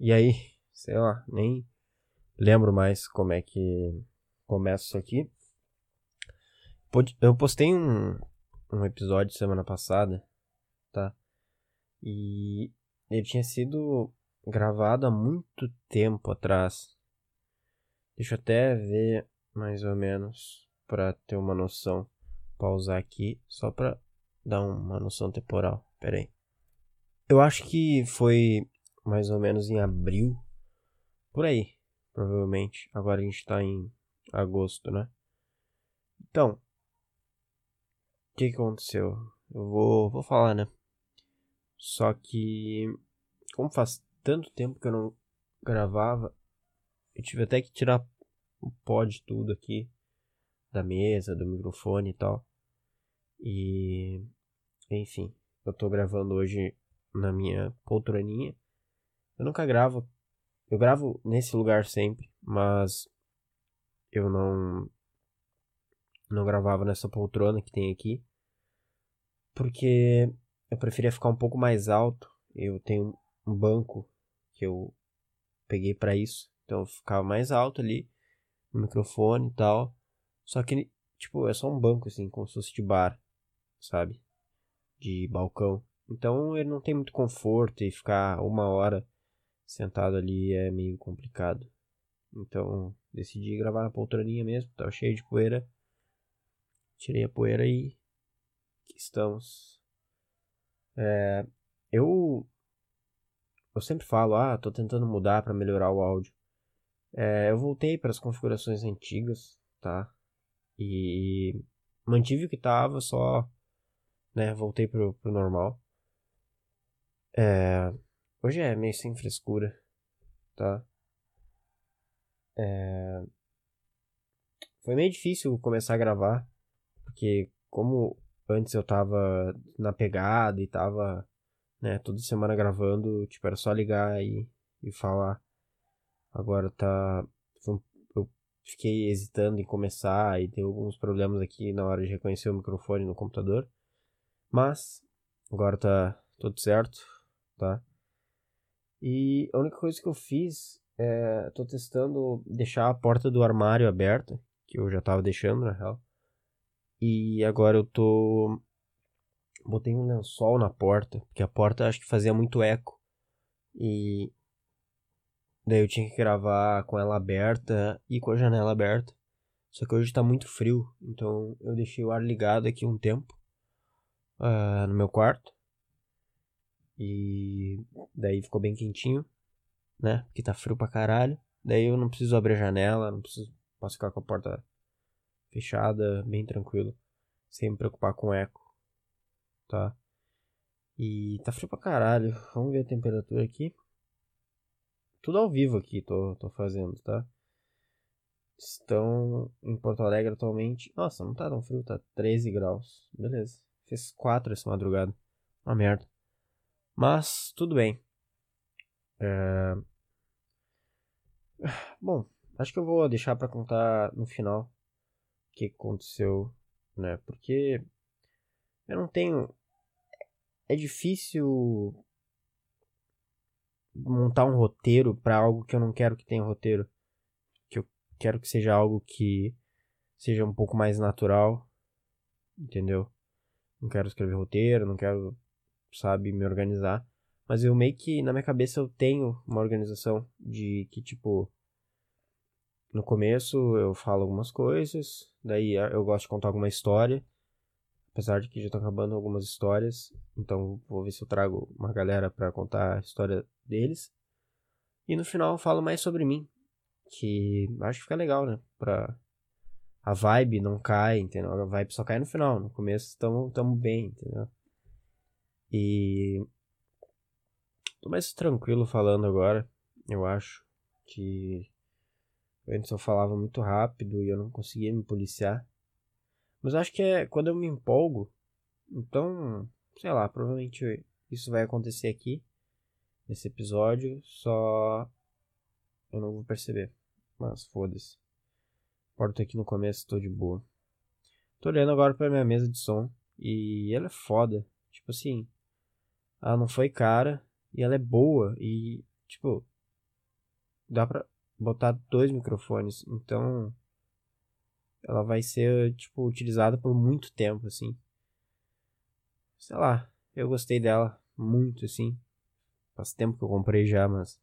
E aí, sei lá, nem lembro mais como é que começa isso aqui. Eu postei um, um episódio semana passada, tá? E ele tinha sido gravado há muito tempo atrás. Deixa eu até ver mais ou menos para ter uma noção. Pausar aqui só para dar uma noção temporal. Pera aí. Eu acho que foi mais ou menos em abril. Por aí, provavelmente. Agora a gente tá em agosto, né? Então, o que, aconteceu? Eu vou, vou falar, né? Só que, como faz tanto tempo que eu não gravava, eu tive até que tirar o pó de tudo aqui da mesa, do microfone e tal. E enfim, eu tô gravando hoje na minha poltroninha. Eu nunca gravo, eu gravo nesse lugar sempre, mas eu não não gravava nessa poltrona que tem aqui, porque eu preferia ficar um pouco mais alto. Eu tenho um banco que eu peguei para isso, então eu ficava mais alto ali no microfone e tal. Só que, tipo, é só um banco, assim, como se fosse de bar, sabe? De balcão. Então ele não tem muito conforto e ficar uma hora sentado ali é meio complicado. Então decidi gravar na poltroninha mesmo, tava cheio de poeira. Tirei a poeira e aqui estamos. É, eu eu sempre falo, ah, tô tentando mudar para melhorar o áudio. É, eu voltei para as configurações antigas, tá? E mantive o que tava, só, né, voltei pro, pro normal. É, hoje é meio sem frescura, tá? É, foi meio difícil começar a gravar, porque como antes eu tava na pegada e tava, né, toda semana gravando, tipo, era só ligar e, e falar. Agora tá. Eu fiquei hesitando em começar e tem alguns problemas aqui na hora de reconhecer o microfone no computador. Mas agora tá tudo certo, tá? E a única coisa que eu fiz é. tô testando deixar a porta do armário aberta, que eu já tava deixando na real. E agora eu tô. Botei um lençol na porta, porque a porta acho que fazia muito eco. E Daí eu tinha que gravar com ela aberta e com a janela aberta. Só que hoje tá muito frio, então eu deixei o ar ligado aqui um tempo uh, no meu quarto. E daí ficou bem quentinho, né? Porque tá frio pra caralho. Daí eu não preciso abrir a janela, não preciso. Posso ficar com a porta fechada, bem tranquilo, sem me preocupar com eco, tá? E tá frio pra caralho. Vamos ver a temperatura aqui. Tudo ao vivo aqui tô, tô fazendo, tá? Estão em Porto Alegre atualmente. Nossa, não tá tão frio, tá 13 graus. Beleza. Fez 4 essa madrugada. Uma merda. Mas, tudo bem. É... Bom, acho que eu vou deixar para contar no final o que aconteceu, né? Porque eu não tenho. É difícil montar um roteiro para algo que eu não quero que tenha roteiro. Que eu quero que seja algo que seja um pouco mais natural. Entendeu? Não quero escrever roteiro, não quero, sabe, me organizar. Mas eu meio que na minha cabeça eu tenho uma organização de que tipo no começo eu falo algumas coisas, daí eu gosto de contar alguma história, apesar de que já estão acabando algumas histórias, então vou ver se eu trago uma galera para contar a história deles. E no final eu falo mais sobre mim. Que acho que fica legal, né? Pra. A vibe não cai, entendeu? A vibe só cai no final. No começo tamo, tamo bem, entendeu? E. Tô mais tranquilo falando agora. Eu acho que. Antes eu falava muito rápido e eu não conseguia me policiar. Mas acho que é quando eu me empolgo. Então, sei lá, provavelmente isso vai acontecer aqui nesse episódio, só eu não vou perceber. Mas foda-se. Porto aqui no começo, tô de boa. Tô olhando agora pra minha mesa de som e ela é foda. Tipo assim, ela não foi cara e ela é boa e, tipo, dá pra botar dois microfones. Então, ela vai ser, tipo, utilizada por muito tempo, assim. Sei lá, eu gostei dela muito, assim. Faz tempo que eu comprei já, mas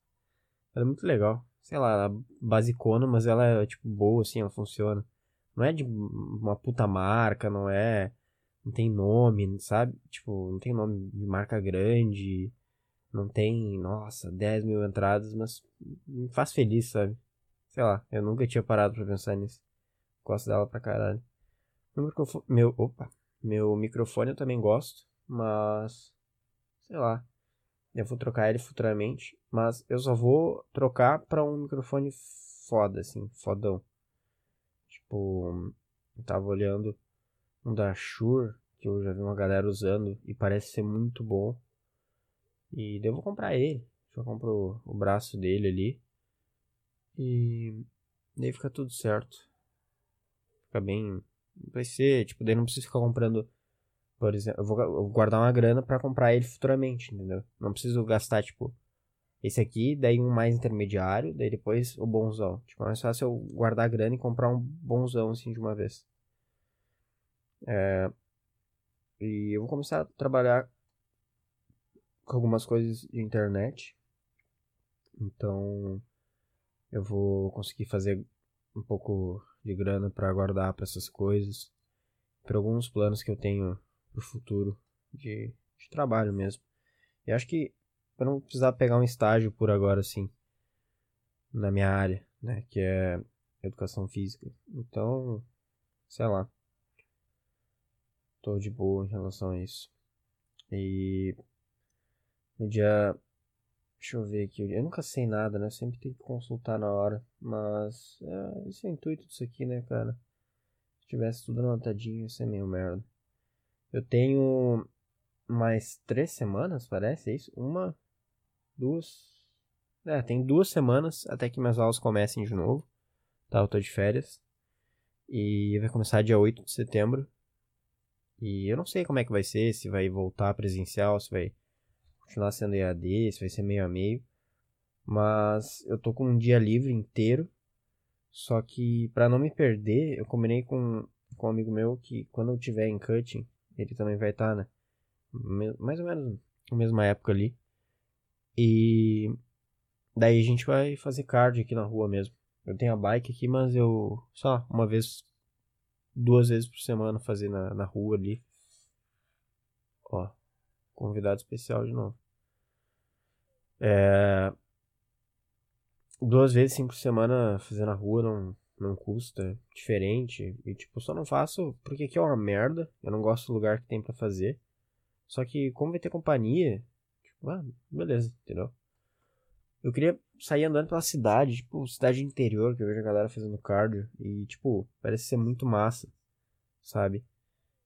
ela é muito legal. Sei lá, ela é basicona, mas ela é, tipo, boa, assim, ela funciona. Não é de uma puta marca, não é. Não tem nome, sabe? Tipo, não tem nome de marca grande. Não tem, nossa, 10 mil entradas, mas me faz feliz, sabe? Sei lá, eu nunca tinha parado pra pensar nisso. Gosto dela pra caralho. Meu microfone, meu, opa, meu microfone eu também gosto, mas sei lá. Eu vou trocar ele futuramente, mas eu só vou trocar para um microfone foda assim, fodão. Tipo, eu tava olhando um da Shure que eu já vi uma galera usando e parece ser muito bom. E devo comprar ele. Já compro o braço dele ali. E daí fica tudo certo. Fica bem. Vai ser, tipo, daí não preciso ficar comprando. Por exemplo, eu vou, eu vou guardar uma grana para comprar ele futuramente, entendeu? Não preciso gastar, tipo, esse aqui, daí um mais intermediário, daí depois o bonzão. Tipo, é mais fácil eu guardar a grana e comprar um bonzão assim de uma vez. É, e eu vou começar a trabalhar com algumas coisas de internet. Então eu vou conseguir fazer um pouco de grana para guardar para essas coisas, para alguns planos que eu tenho pro futuro de, de trabalho mesmo. E acho que eu não precisar pegar um estágio por agora assim na minha área, né, que é educação física. Então, sei lá. Tô de boa em relação a isso. E no dia. Deixa eu ver aqui. Eu nunca sei nada, né? Sempre tem que consultar na hora. Mas. É, esse é o intuito disso aqui, né, cara? Se tivesse tudo anotadinho, isso é meio merda. Eu tenho mais três semanas, parece, é isso? Uma, duas. É, tem duas semanas até que minhas aulas comecem de novo. Tá, eu tô de férias. E vai começar dia 8 de setembro. E eu não sei como é que vai ser, se vai voltar presencial, se vai continuar sendo EAD, se vai ser meio a meio. Mas eu tô com um dia livre inteiro. Só que para não me perder, eu combinei com, com um amigo meu que quando eu tiver em cutting, ele também vai estar, tá, né? Mais ou menos na mesma época ali. E daí a gente vai fazer cardio aqui na rua mesmo. Eu tenho a bike aqui, mas eu só uma vez, duas vezes por semana fazer na, na rua ali. Ó, convidado especial de novo. É, duas vezes, cinco por semana fazer na rua não, não custa. É diferente. E tipo, só não faço porque aqui é uma merda. Eu não gosto do lugar que tem para fazer. Só que como vai ter companhia, tipo, ah, beleza, entendeu? Eu queria sair andando pela cidade, tipo, cidade interior, que eu vejo a galera fazendo cardio. E, tipo, parece ser muito massa, sabe?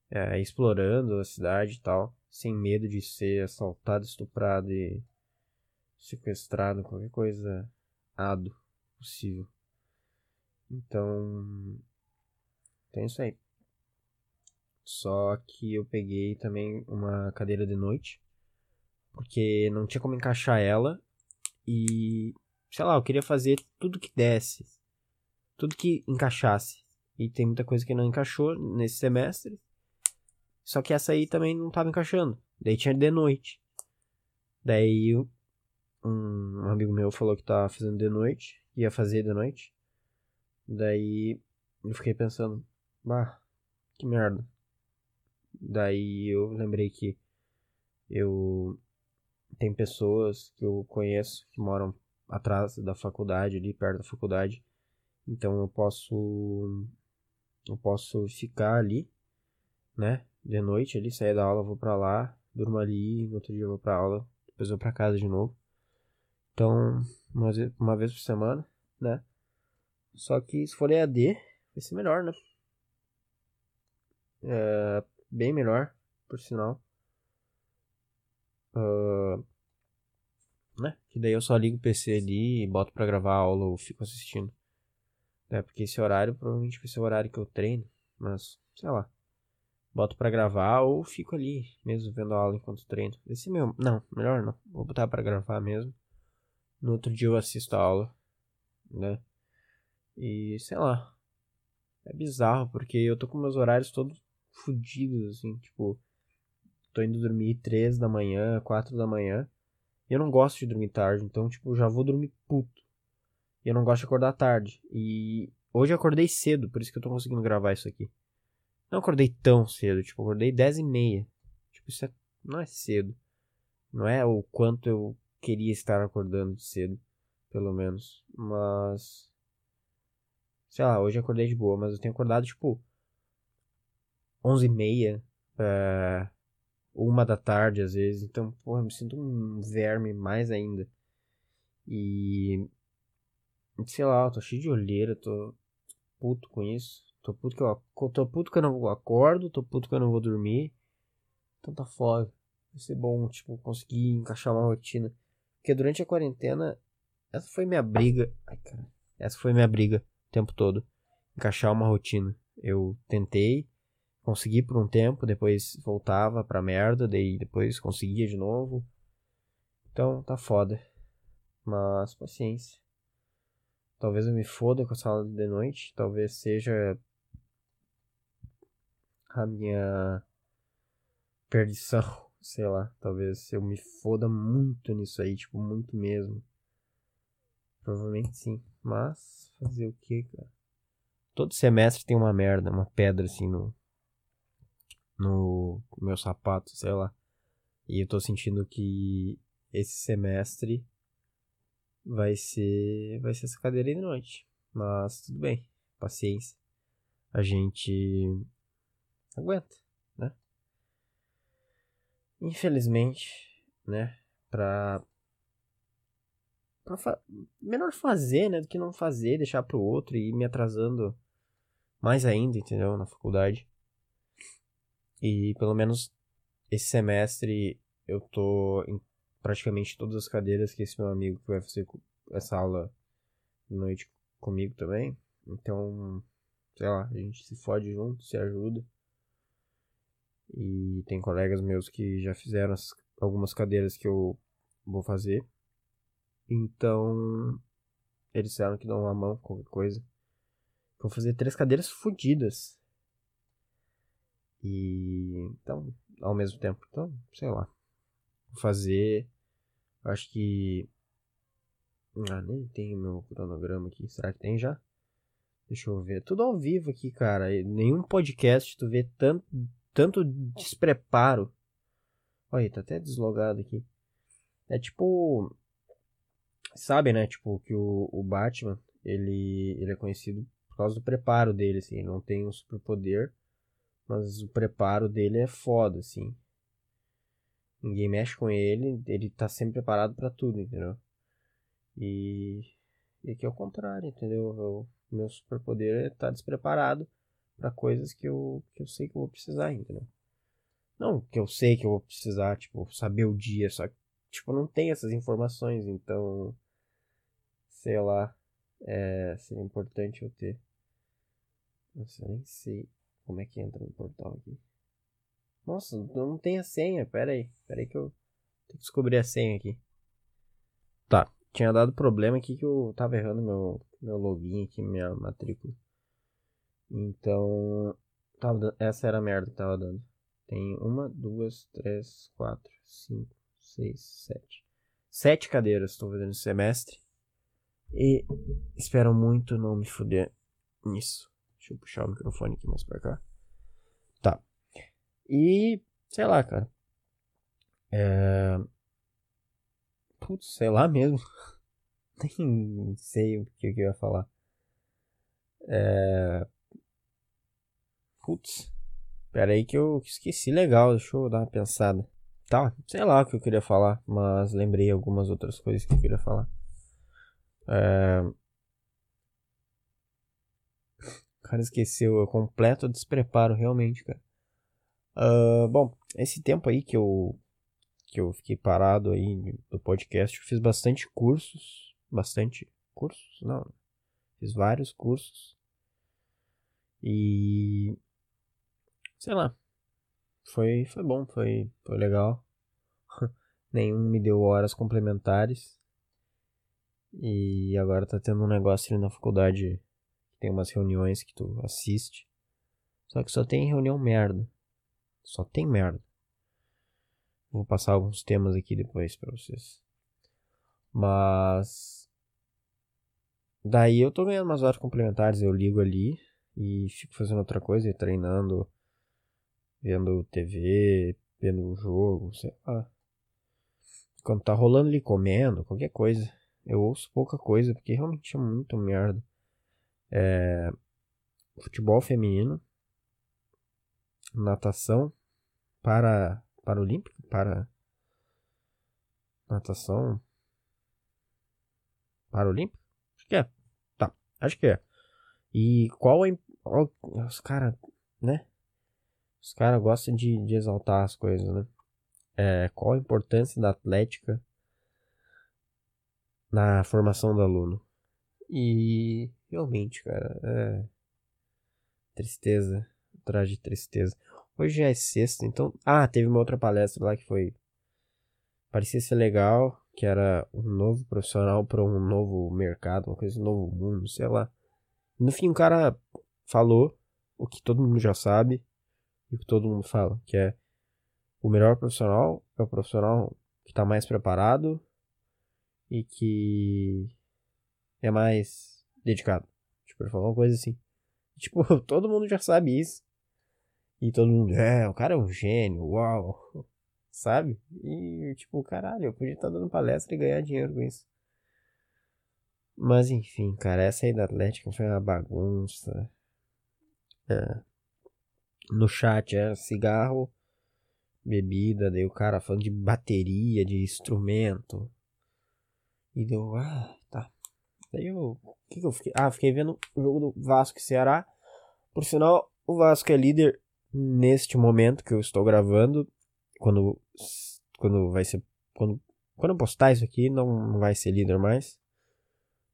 É, explorando a cidade e tal sem medo de ser assaltado, estuprado e sequestrado, qualquer coisa ado possível. Então, tem isso aí. Só que eu peguei também uma cadeira de noite, porque não tinha como encaixar ela e, sei lá, eu queria fazer tudo que desse, tudo que encaixasse. E tem muita coisa que não encaixou nesse semestre. Só que essa aí também não tava encaixando. Daí tinha de noite. Daí um amigo meu falou que tava fazendo de noite. Ia fazer de noite. Daí eu fiquei pensando, bah, que merda. Daí eu lembrei que eu tem pessoas que eu conheço que moram atrás da faculdade, ali perto da faculdade. Então eu posso eu posso ficar ali, né? de noite ali, sair da aula, vou para lá, durmo ali, no outro dia vou pra aula, depois vou para casa de novo. Então, uma vez, uma vez por semana, né? Só que se for EAD, vai ser melhor, né? É, bem melhor, por sinal. Uh, né? Que daí eu só ligo o PC ali e boto pra gravar a aula ou fico assistindo. É, porque esse horário provavelmente vai ser o horário que eu treino, mas sei lá boto para gravar ou fico ali mesmo vendo a aula enquanto treino. Esse meu, não, melhor não. Vou botar para gravar mesmo. No outro dia eu assisto a aula né? E sei lá. É bizarro, porque eu tô com meus horários todos fodidos, assim, tipo. Tô indo dormir 3 da manhã, 4 da manhã. Eu não gosto de dormir tarde, então, tipo, já vou dormir puto. E eu não gosto de acordar tarde. E hoje eu acordei cedo, por isso que eu tô conseguindo gravar isso aqui. Não acordei tão cedo, tipo, acordei 10 e meia. Tipo, isso é, não é cedo. Não é o quanto eu queria estar acordando cedo, pelo menos. Mas. Sei lá, hoje eu acordei de boa, mas eu tenho acordado, tipo. 11 e meia. É, uma da tarde, às vezes. Então, porra, eu me sinto um verme mais ainda. E sei lá, eu tô cheio de olheira, tô puto com isso. Tô puto que eu, tô puto que eu não acordo, tô puto que eu não vou dormir. Então tá foda. Vai ser bom, tipo, conseguir encaixar uma rotina. Porque durante a quarentena, essa foi minha briga. Ai, cara. Essa foi minha briga o tempo todo. Encaixar uma rotina. Eu tentei, consegui por um tempo, depois voltava pra merda, daí depois conseguia de novo. Então tá foda. Mas paciência. Talvez eu me foda com a sala de noite. Talvez seja a minha perdição. Sei lá. Talvez eu me foda muito nisso aí. Tipo, muito mesmo. Provavelmente sim. Mas, fazer o que, cara? Todo semestre tem uma merda, uma pedra assim no. No meu sapato, sei lá. E eu tô sentindo que esse semestre vai ser vai ser essa cadeira de noite. Mas tudo bem, paciência. A gente aguenta, né? Infelizmente, né, pra pra fa melhor fazer, né, do que não fazer, deixar pro outro e ir me atrasando mais ainda, entendeu, na faculdade. E pelo menos esse semestre eu tô em praticamente todas as cadeiras que esse meu amigo que vai fazer essa aula de noite comigo também. Então, sei lá, a gente se fode junto, se ajuda. E tem colegas meus que já fizeram as, algumas cadeiras que eu vou fazer. Então, eles disseram que dão uma mão, qualquer coisa. Vou fazer três cadeiras fodidas. E então, ao mesmo tempo, então, sei lá fazer. Acho que. Ah, nem tem meu cronograma aqui. Será que tem já? Deixa eu ver. Tudo ao vivo aqui, cara. Nenhum podcast tu vê tanto, tanto despreparo. Olha, tá até deslogado aqui. É tipo. Sabe, né? Tipo, que o, o Batman, ele, ele é conhecido por causa do preparo dele, assim. Ele não tem um superpoder, mas o preparo dele é foda, assim. Ninguém mexe com ele, ele tá sempre preparado para tudo, entendeu? E, e aqui é o contrário, entendeu? O meu superpoder é estar tá despreparado para coisas que eu, que eu sei que eu vou precisar, entendeu? Não que eu sei que eu vou precisar, tipo, saber o dia, só que, tipo, não tem essas informações, então, sei lá, é, seria importante eu ter. Nossa, eu nem sei como é que entra no portal aqui. Nossa, não tem a senha. Pera aí. Pera aí que eu tenho que descobrir a senha aqui. Tá. Tinha dado problema aqui que eu tava errando meu, meu login aqui, minha matrícula. Então. Tava, essa era a merda que tava dando. Tem uma, duas, três, quatro, cinco, seis, sete. Sete cadeiras estou fazendo esse semestre. E espero muito não me fuder nisso. Deixa eu puxar o microfone aqui mais pra cá. Tá. E, sei lá, cara. É... Putz, sei lá mesmo. Nem sei o que eu ia falar. É... Putz. Pera aí que eu esqueci legal. Deixa eu dar uma pensada. Tá, sei lá o que eu queria falar. Mas lembrei algumas outras coisas que eu queria falar. É... O cara esqueceu. É completo despreparo, realmente, cara. Uh, bom, esse tempo aí que eu que eu fiquei parado aí do podcast, eu fiz bastante cursos, bastante cursos, não, fiz vários cursos e sei lá, foi foi bom, foi foi legal. Nenhum me deu horas complementares. E agora tá tendo um negócio ali na faculdade. Tem umas reuniões que tu assiste. Só que só tem reunião merda. Só tem merda. Vou passar alguns temas aqui depois para vocês. Mas. Daí eu tô ganhando umas horas complementares. Eu ligo ali e fico fazendo outra coisa, treinando, vendo TV, vendo o jogo, sei lá. Quando tá rolando ali comendo, qualquer coisa. Eu ouço pouca coisa, porque realmente é muito merda. É, futebol feminino, natação para para olímpico, para natação para olímpico, acho que é, tá, acho que é. E qual é os cara, né? Os caras gostam de, de exaltar as coisas, né? É, qual a importância da atlética na formação do aluno? E realmente, cara, é tristeza, atrás de tristeza. Hoje já é sexta, então. Ah, teve uma outra palestra lá que foi. Parecia ser legal, que era um novo profissional para um novo mercado, uma coisa, um novo mundo, sei lá. No fim, o cara falou o que todo mundo já sabe e o que todo mundo fala, que é o melhor profissional é o profissional que está mais preparado e que é mais dedicado. Tipo, ele falou uma coisa assim. Tipo, todo mundo já sabe isso. E todo mundo, é, o cara é um gênio, uau. Sabe? E, tipo, caralho, eu podia estar tá dando palestra e ganhar dinheiro com isso. Mas enfim, cara, essa aí da Atlética foi uma bagunça. É. No chat era cigarro, bebida, daí o cara falando de bateria, de instrumento. E deu, ah, tá. Daí eu, que, que eu fiquei? Ah, fiquei vendo o jogo do Vasco e Ceará. Por sinal, o Vasco é líder neste momento que eu estou gravando. Quando, quando vai ser, quando, quando eu postar isso aqui, não, vai ser líder mais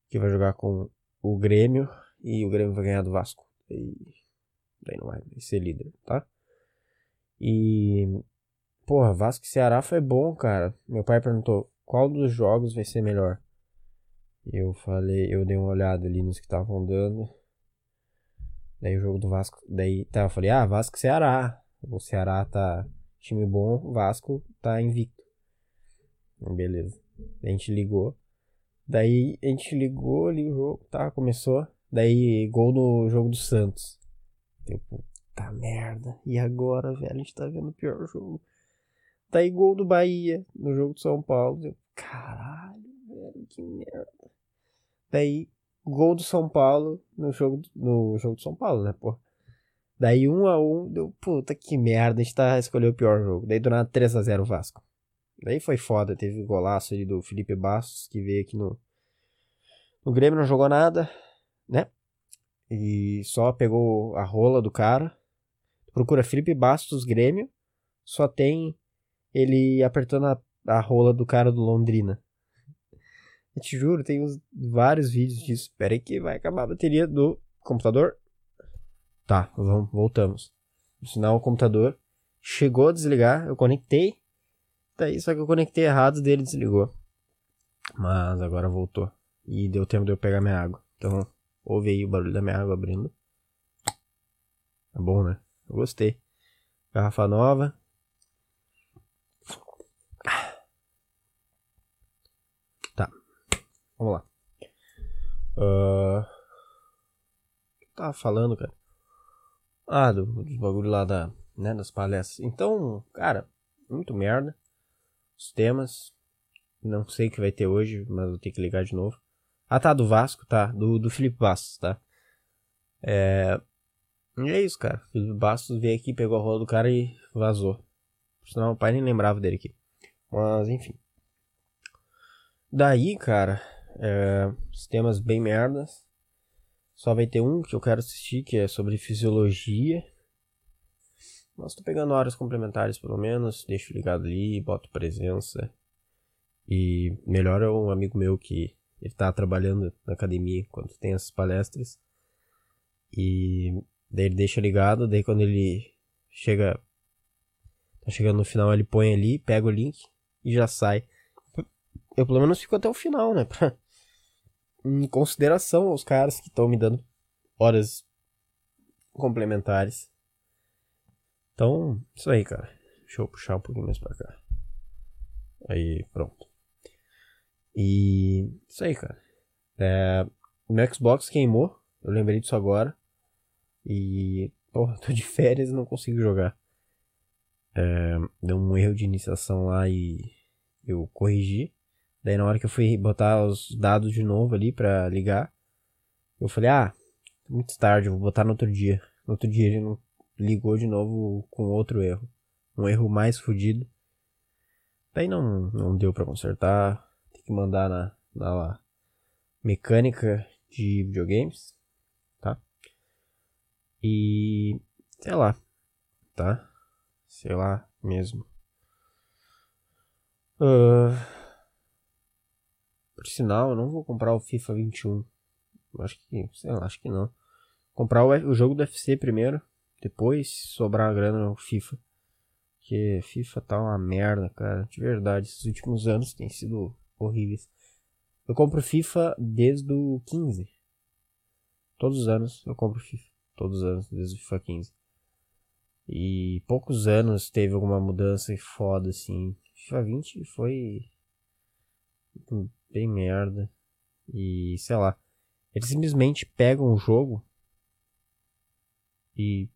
que vai jogar com o Grêmio e o Grêmio vai ganhar do Vasco. E daí não vai, ser líder, tá? E porra, Vasco e Ceará foi bom, cara. Meu pai perguntou qual dos jogos vai ser melhor. Eu falei, eu dei uma olhada ali nos que estavam dando. Daí o jogo do Vasco, daí tá, eu falei: "Ah, Vasco Ceará". O Ceará tá time bom, Vasco tá invicto. Beleza. A gente ligou. Daí a gente ligou ali o jogo, tá? Começou. Daí gol no jogo do Santos. Deu puta merda. E agora, velho, a gente tá vendo o pior jogo. Daí gol do Bahia no jogo do São Paulo. Deu, caralho, velho, que merda. Daí gol do São Paulo no jogo, no jogo do São Paulo, né, pô? Daí 1 a 1 deu, puta que merda, a gente tá escolheu o pior jogo. Daí do nada 3 a 0 Vasco. Daí foi foda, teve o um golaço ali do Felipe Bastos, que veio aqui no. No Grêmio não jogou nada, né? E só pegou a rola do cara. Procura Felipe Bastos Grêmio, só tem ele apertando a, a rola do cara do Londrina. Eu te juro, tem uns, vários vídeos disso. Espera aí que vai acabar a bateria do computador. Tá, vamos, voltamos. No sinal, o computador chegou a desligar, eu conectei Daí só que eu conectei errado dele desligou. Mas agora voltou. E deu tempo de eu pegar minha água. Então, ouve aí o barulho da minha água abrindo. É bom, né? Eu gostei. Garrafa nova. Vamos lá. Uh... O tava falando, cara? Ah, do, dos bagulho lá da, né, das palestras. Então, cara, muito merda os temas. Não sei o que vai ter hoje, mas vou ter que ligar de novo. Ah, tá, do Vasco, tá. Do, do Felipe Bastos, tá. É. E é isso, cara. Felipe Bastos veio aqui, pegou a rola do cara e vazou. Sinal, o pai nem lembrava dele aqui. Mas, enfim. Daí, cara, é, os temas bem merdas. Só vai ter um que eu quero assistir, que é sobre fisiologia. Mas tô pegando horas complementares pelo menos, deixo ligado ali, boto presença. E melhor é um amigo meu que ele tá trabalhando na academia quando tem essas palestras. E daí ele deixa ligado, daí quando ele chega tá chegando no final, ele põe ali, pega o link e já sai. Eu pelo menos fico até o final, né, pra em consideração aos caras que estão me dando horas complementares. Então, isso aí, cara. Deixa eu puxar um pouquinho mais pra cá. Aí, pronto. E isso aí, cara. É, meu Xbox queimou. Eu lembrei disso agora. E, porra, tô de férias e não consigo jogar. É, deu um erro de iniciação lá e eu corrigi. Daí na hora que eu fui botar os dados de novo ali pra ligar, eu falei, ah, muito tarde, vou botar no outro dia. No outro dia ele não ligou de novo com outro erro. Um erro mais fodido. Daí não, não deu para consertar. Tem que mandar na, na mecânica de videogames, tá? E sei lá, tá? Sei lá mesmo. Uh, por sinal, eu não vou comprar o FIFA 21. Acho que, sei lá, acho que não. Comprar o, o jogo do FC primeiro, depois sobrar a grana no FIFA. Porque FIFA tá uma merda, cara. De verdade, esses últimos anos têm sido horríveis. Eu compro FIFA desde o 15. Todos os anos eu compro FIFA. Todos os anos, desde o FIFA 15. E poucos anos teve alguma mudança foda assim. FIFA 20 foi bem merda. E sei lá. Eles simplesmente pegam o jogo e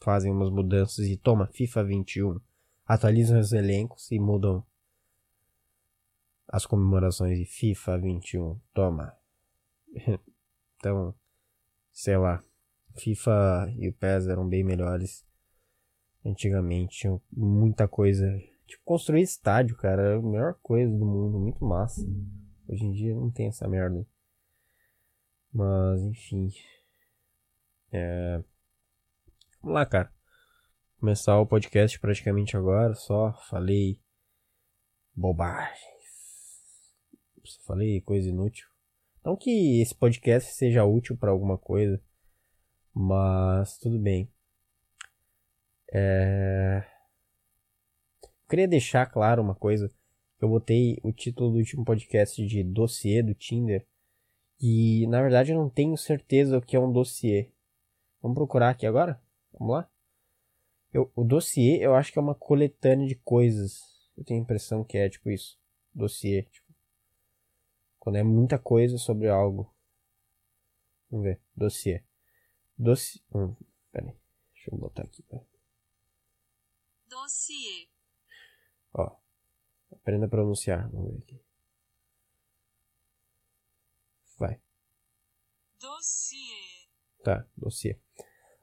fazem umas mudanças e toma FIFA 21. Atualizam os elencos e mudam as comemorações de FIFA 21. Toma. então, sei lá. FIFA e o PES eram bem melhores. Antigamente tinham muita coisa Tipo, construir estádio, cara, é a melhor coisa do mundo, muito massa. Hoje em dia não tem essa merda. Mas, enfim. É... Vamos lá, cara. Começar o podcast praticamente agora. Só falei bobagens. Só falei coisa inútil. Não que esse podcast seja útil para alguma coisa. Mas tudo bem. É queria deixar claro uma coisa. Eu botei o título do último podcast de dossiê do Tinder. E na verdade eu não tenho certeza o que é um dossiê. Vamos procurar aqui agora? Vamos lá? Eu, o dossiê eu acho que é uma coletânea de coisas. Eu tenho a impressão que é tipo isso. Dossiê. Tipo, quando é muita coisa sobre algo. Vamos ver. Dossiê. Dossiê. Hum, peraí. Deixa eu botar aqui. Dossiê. Ó. Aprenda a pronunciar. Vamos ver aqui. Vai. Dossiê. Tá, dossiê.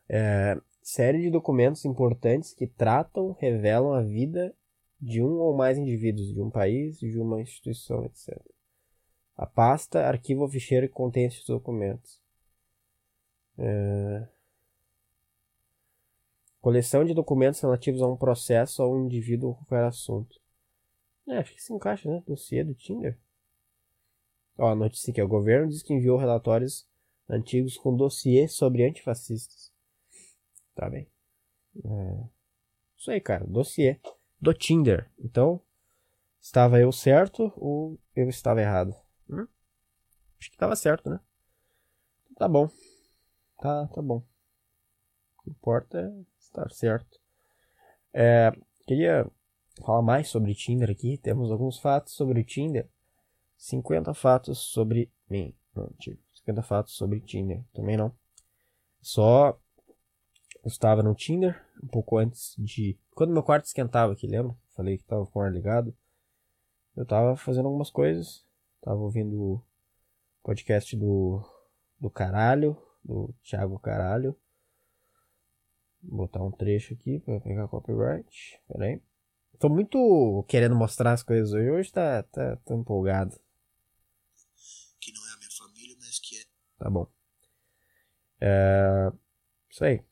É, série de documentos importantes que tratam, revelam a vida de um ou mais indivíduos, de um país, de uma instituição, etc. A pasta arquiva ou ficheiro que contém esses documentos. É... Coleção de documentos relativos a um processo ou um indivíduo ou qualquer assunto. É, acho que se encaixa, né? Dossiê do Tinder. Ó, a notícia aqui. O governo diz que enviou relatórios antigos com dossiê sobre antifascistas. Tá bem. É... Isso aí, cara. Dossiê do Tinder. Então, estava eu certo ou eu estava errado? Hum? Acho que estava certo, né? Tá bom. Tá, tá bom. O que importa é estar certo. É, queria falar mais sobre Tinder aqui. Temos alguns fatos sobre Tinder. 50 fatos sobre mim. Não, 50 fatos sobre Tinder. Também não. Só eu estava no Tinder um pouco antes de. Quando meu quarto esquentava aqui, lembra? Falei que estava com o ar ligado. Eu estava fazendo algumas coisas. Tava ouvindo o podcast do, do Caralho, do Thiago Caralho. Botar um trecho aqui para pegar copyright. Pera aí. Tô muito querendo mostrar as coisas hoje. Hoje tá, tá, tô empolgado. Que não é a minha família, mas que é. Tá bom. É... Isso aí.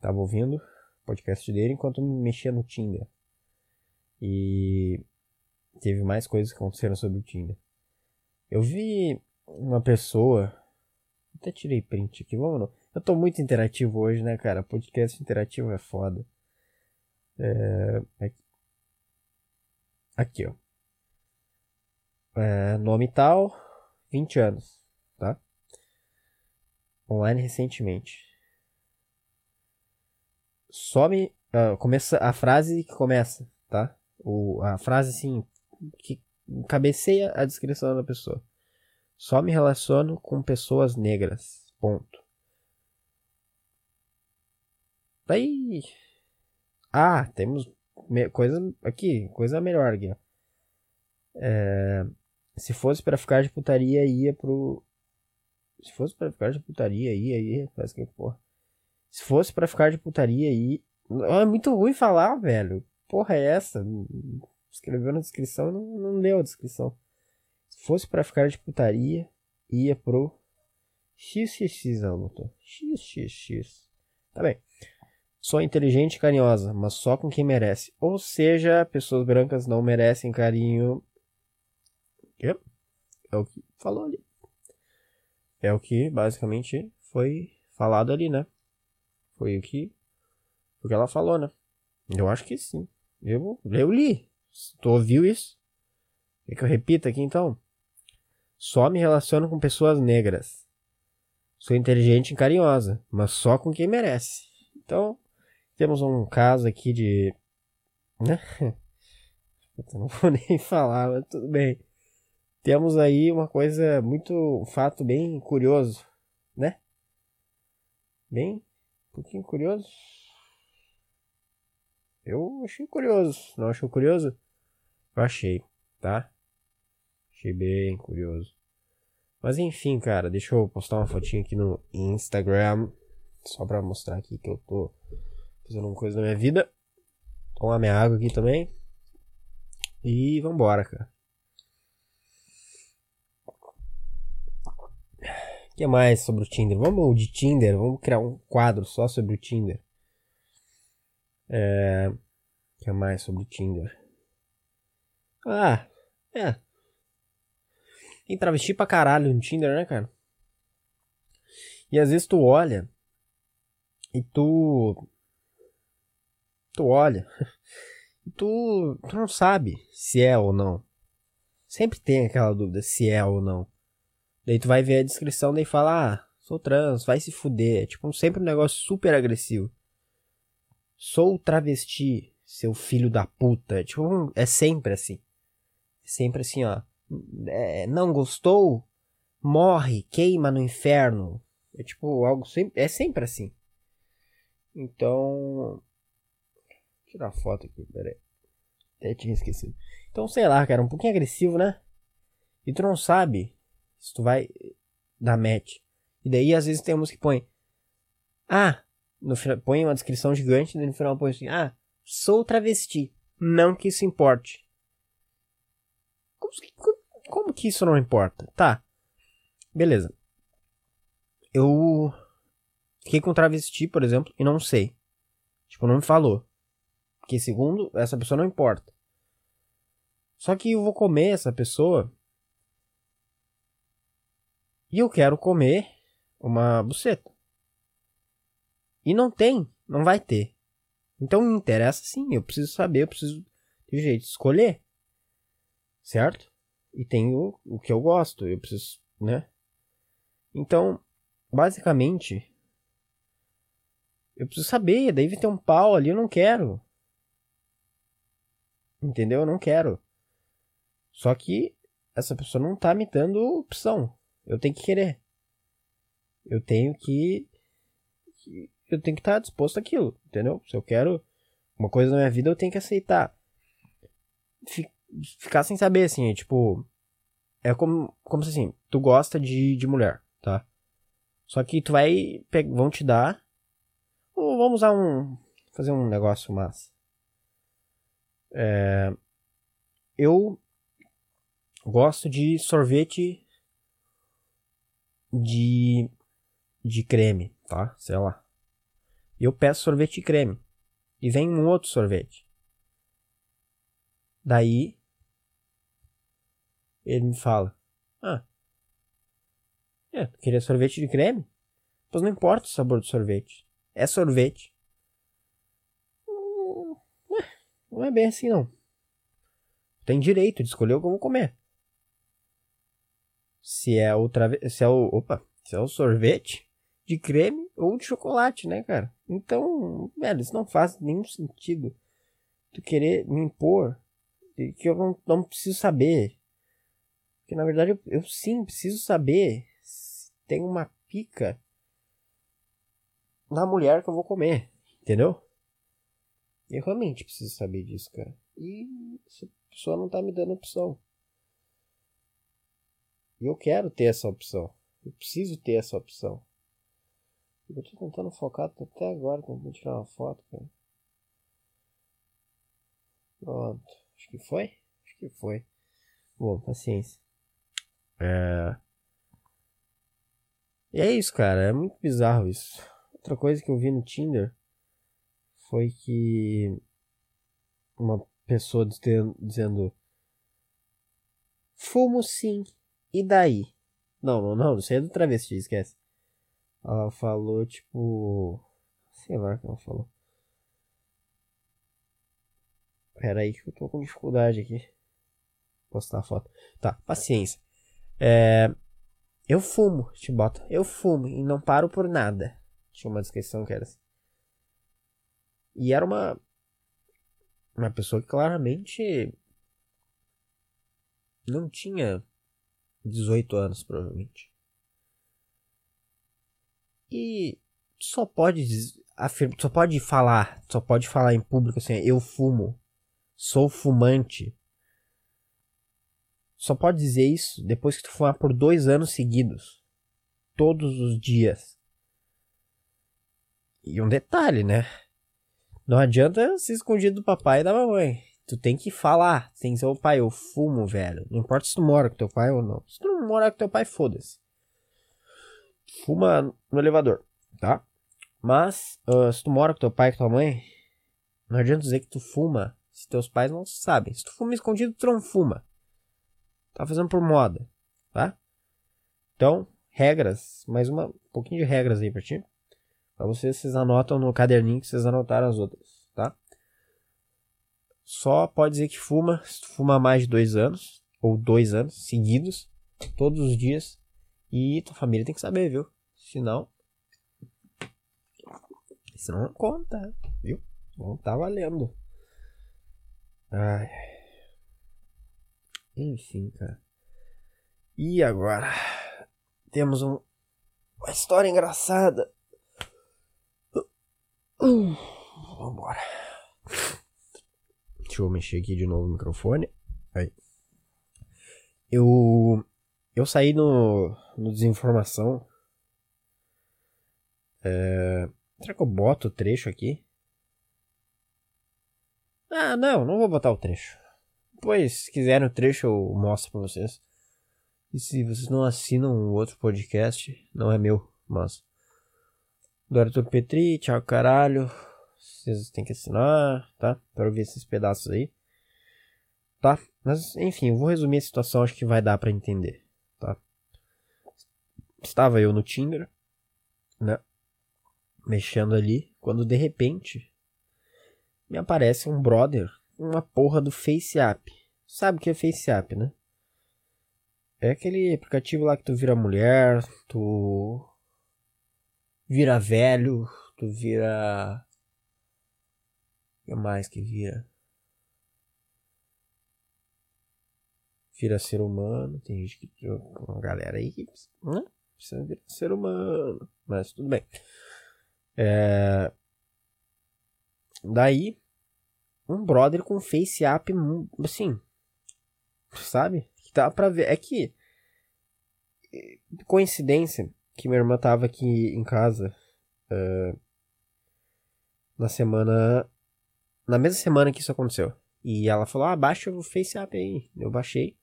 Tava ouvindo o podcast dele enquanto me mexia no Tinder. E teve mais coisas que aconteceram sobre o Tinder. Eu vi uma pessoa. Até tirei print aqui, vamos não. Eu tô muito interativo hoje, né, cara? Podcast interativo é foda. É, Aqui, ó. É, nome tal, 20 anos. tá? Online recentemente. Some. Uh, começa a frase que começa, tá? O, a frase assim. Que cabeceia a descrição da pessoa. Só me relaciono com pessoas negras. Ponto. Daí. Ah, temos coisa aqui, coisa melhor aqui. É, se fosse para ficar de putaria, ia pro. Se fosse para ficar de putaria, ia, ia. Parece que, porra. Se fosse para ficar de putaria, ia. É muito ruim falar, velho. Porra, é essa? Escreveu na descrição não, não leu a descrição. Se fosse para ficar de putaria, ia pro XXX, botou. XXX. Tá bem. Sou inteligente e carinhosa, mas só com quem merece. Ou seja, pessoas brancas não merecem carinho. É o que falou ali. É o que basicamente foi falado ali, né? Foi o que, o que ela falou, né? Eu acho que sim. Eu, eu li. Tu ouviu isso? Quer que eu repita aqui então? Só me relaciono com pessoas negras. Sou inteligente e carinhosa, mas só com quem merece. Então, temos um caso aqui de. Né? Eu não vou nem falar, mas tudo bem. Temos aí uma coisa muito. um fato bem curioso, né? Bem. um pouquinho curioso. Eu achei curioso. Não achou curioso? Eu achei, tá? Achei bem curioso. Mas enfim, cara, deixa eu postar uma fotinha aqui no Instagram. Só pra mostrar aqui que eu tô fazendo coisa na minha vida. Tomar minha água aqui também. E vambora, cara. O que mais sobre o Tinder? Vamos de Tinder, vamos criar um quadro só sobre o Tinder. É... O que mais sobre o Tinder? Ah, é. Tem travesti pra caralho no Tinder, né, cara? E às vezes tu olha e tu tu olha e tu, tu não sabe se é ou não. Sempre tem aquela dúvida se é ou não. Daí tu vai ver a descrição daí fala, ah, sou trans, vai se fuder. É tipo sempre um negócio super agressivo. Sou travesti, seu filho da puta. É, tipo, é sempre assim. É sempre assim, ó. É, não gostou? Morre, queima no inferno. É tipo algo sempre. É sempre assim. Então, tirar a foto aqui, peraí. Até tinha esquecido. Então, sei lá, cara, um pouquinho agressivo, né? E tu não sabe se tu vai dar match. E daí, às vezes, tem que põe. Ah, no final, põe uma descrição gigante e no final põe assim: Ah, sou travesti. Não que isso importe. Como, como que isso não importa? Tá. Beleza. Eu fiquei com travesti, por exemplo, e não sei. Tipo, não me falou. Porque segundo, essa pessoa não importa. Só que eu vou comer essa pessoa. E eu quero comer uma buceta. E não tem, não vai ter. Então me interessa sim, eu preciso saber, eu preciso de jeito de escolher. Certo? E tenho o que eu gosto, eu preciso, né? Então, basicamente, eu preciso saber, daí vai ter um pau ali, eu não quero. Entendeu? Eu não quero. Só que essa pessoa não tá me dando opção. Eu tenho que querer. Eu tenho que. Eu tenho que estar tá disposto àquilo, entendeu? Se eu quero uma coisa na minha vida, eu tenho que aceitar. Ficar sem saber, assim, tipo. É como, como se assim, tu gosta de, de mulher, tá? Só que tu vai. Vão te dar. Ou vamos usar um. Fazer um negócio massa. É, eu gosto de sorvete de, de creme, tá? Sei lá. Eu peço sorvete de creme. E vem um outro sorvete. Daí ele me fala: Ah, é, queria sorvete de creme? Pois não importa o sabor do sorvete. É sorvete. Não é bem assim, não. Tem direito de escolher como comer. se é outra se é o, opa, se é o sorvete de creme ou de chocolate, né, cara? Então, velho, isso não faz nenhum sentido. Tu querer me impor que eu não, não preciso saber. Que na verdade eu, eu sim preciso saber se tem uma pica na mulher que eu vou comer, entendeu? Eu realmente preciso saber disso, cara. E essa pessoa não tá me dando opção. E eu quero ter essa opção. Eu preciso ter essa opção. Eu tô tentando focar até agora, tentando tirar uma foto, cara. Pronto. Acho que foi? Acho que foi. Bom, paciência. É... E é isso, cara. É muito bizarro isso. Outra coisa que eu vi no Tinder foi que uma pessoa dizendo Fumo sim. E daí? Não, não, não. Isso aí é do travesti, esquece. Ela falou, tipo. Sei lá o que ela falou. Pera aí que eu tô com dificuldade aqui. Postar a foto. Tá, paciência. É. Eu fumo, te bota. Eu fumo e não paro por nada. Tinha uma descrição que era assim. E era uma. Uma pessoa que claramente. Não tinha 18 anos, provavelmente. E só pode afirma, só pode falar, só pode falar em público assim, eu fumo, sou fumante. Só pode dizer isso depois que tu fumar por dois anos seguidos, todos os dias. E um detalhe, né? Não adianta ser escondido do papai e da mamãe. Tu tem que falar. Tem que ser o pai, eu fumo, velho. Não importa se tu mora com teu pai ou não. Se tu não mora com teu pai, foda-se fuma no elevador, tá? Mas, uh, se tu mora com teu pai e com tua mãe, não adianta dizer que tu fuma se teus pais não sabem. Se tu fuma escondido, tu não fuma. Tá fazendo por moda, tá? Então, regras, mais uma, um pouquinho de regras aí pra ti. Pra vocês, vocês anotam no caderninho que vocês anotaram as outras, tá? Só pode dizer que fuma se tu fuma mais de dois anos, ou dois anos seguidos, todos os dias, e tua família tem que saber, viu? Senão. Senão não conta, viu? Não tá valendo. Ai. Enfim, cara. E agora? Temos um, uma história engraçada. Vambora. Deixa eu mexer aqui de novo o microfone. Aí. Eu eu saí no, no Desinformação. É... Será que eu boto o trecho aqui? Ah, não, não vou botar o trecho. Pois, se quiserem o trecho, eu mostro pra vocês. E se vocês não assinam o outro podcast, não é meu, mas. Do Arthur Petri, tchau caralho. Vocês têm que assinar, tá? Pra ouvir esses pedaços aí. Tá? Mas, enfim, eu vou resumir a situação, acho que vai dar para entender tá? Estava eu no Tinder, né? Mexendo ali, quando de repente me aparece um brother, uma porra do FaceApp. Sabe o que é FaceApp, né? É aquele aplicativo lá que tu vira mulher, tu vira velho, tu vira. O que mais que vira? vira ser humano. Tem gente que. Uma galera aí que né? precisa virar ser humano. Mas tudo bem. É... Daí, um brother com face app, assim. Sabe? Que dá pra ver. É que. Coincidência que minha irmã tava aqui em casa. Uh, na semana. Na mesma semana que isso aconteceu. E ela falou: Ah, baixa o Face App aí. Eu baixei.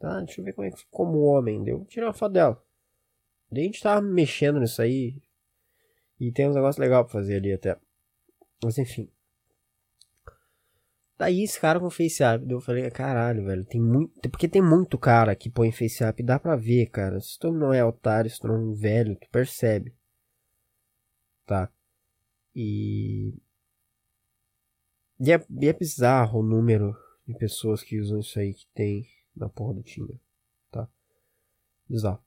Tá, deixa eu ver como é que ficou como homem. Deu, tirei uma foto dela. Daí a gente tava mexendo nisso aí. E tem uns negócios legais pra fazer ali até. Mas enfim. Daí esse cara com FaceApp, eu falei, caralho, velho, tem muito. Porque tem muito cara que põe FaceApp, dá pra ver, cara. Se tu não é otário, se tu não é um velho, tu percebe. Tá? E. E é, e é bizarro o número de pessoas que usam isso aí que tem na porra do Tinder, tá? Bizarro.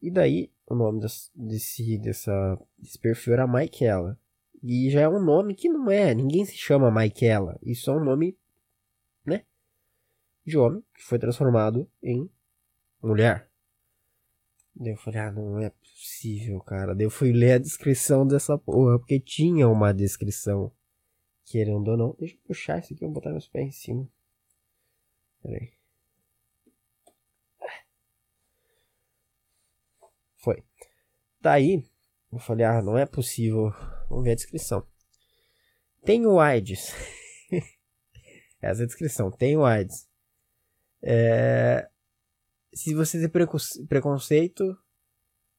E daí, o nome desse, dessa, desse perfil era Maikela. E já é um nome que não é, ninguém se chama Maikela. Isso é um nome, né? De homem que foi transformado em mulher. Daí eu falei, ah, não é possível, cara. Daí eu fui ler a descrição dessa porra, porque tinha uma descrição. Querendo ou não. Deixa eu puxar isso aqui, eu vou botar meus pés em cima. Pera aí. Foi. Daí, eu falei, ah, não é possível. Vamos ver a descrição. Tenho AIDS. Essa é a descrição. Tenho AIDS. É... Se você tem preconceito,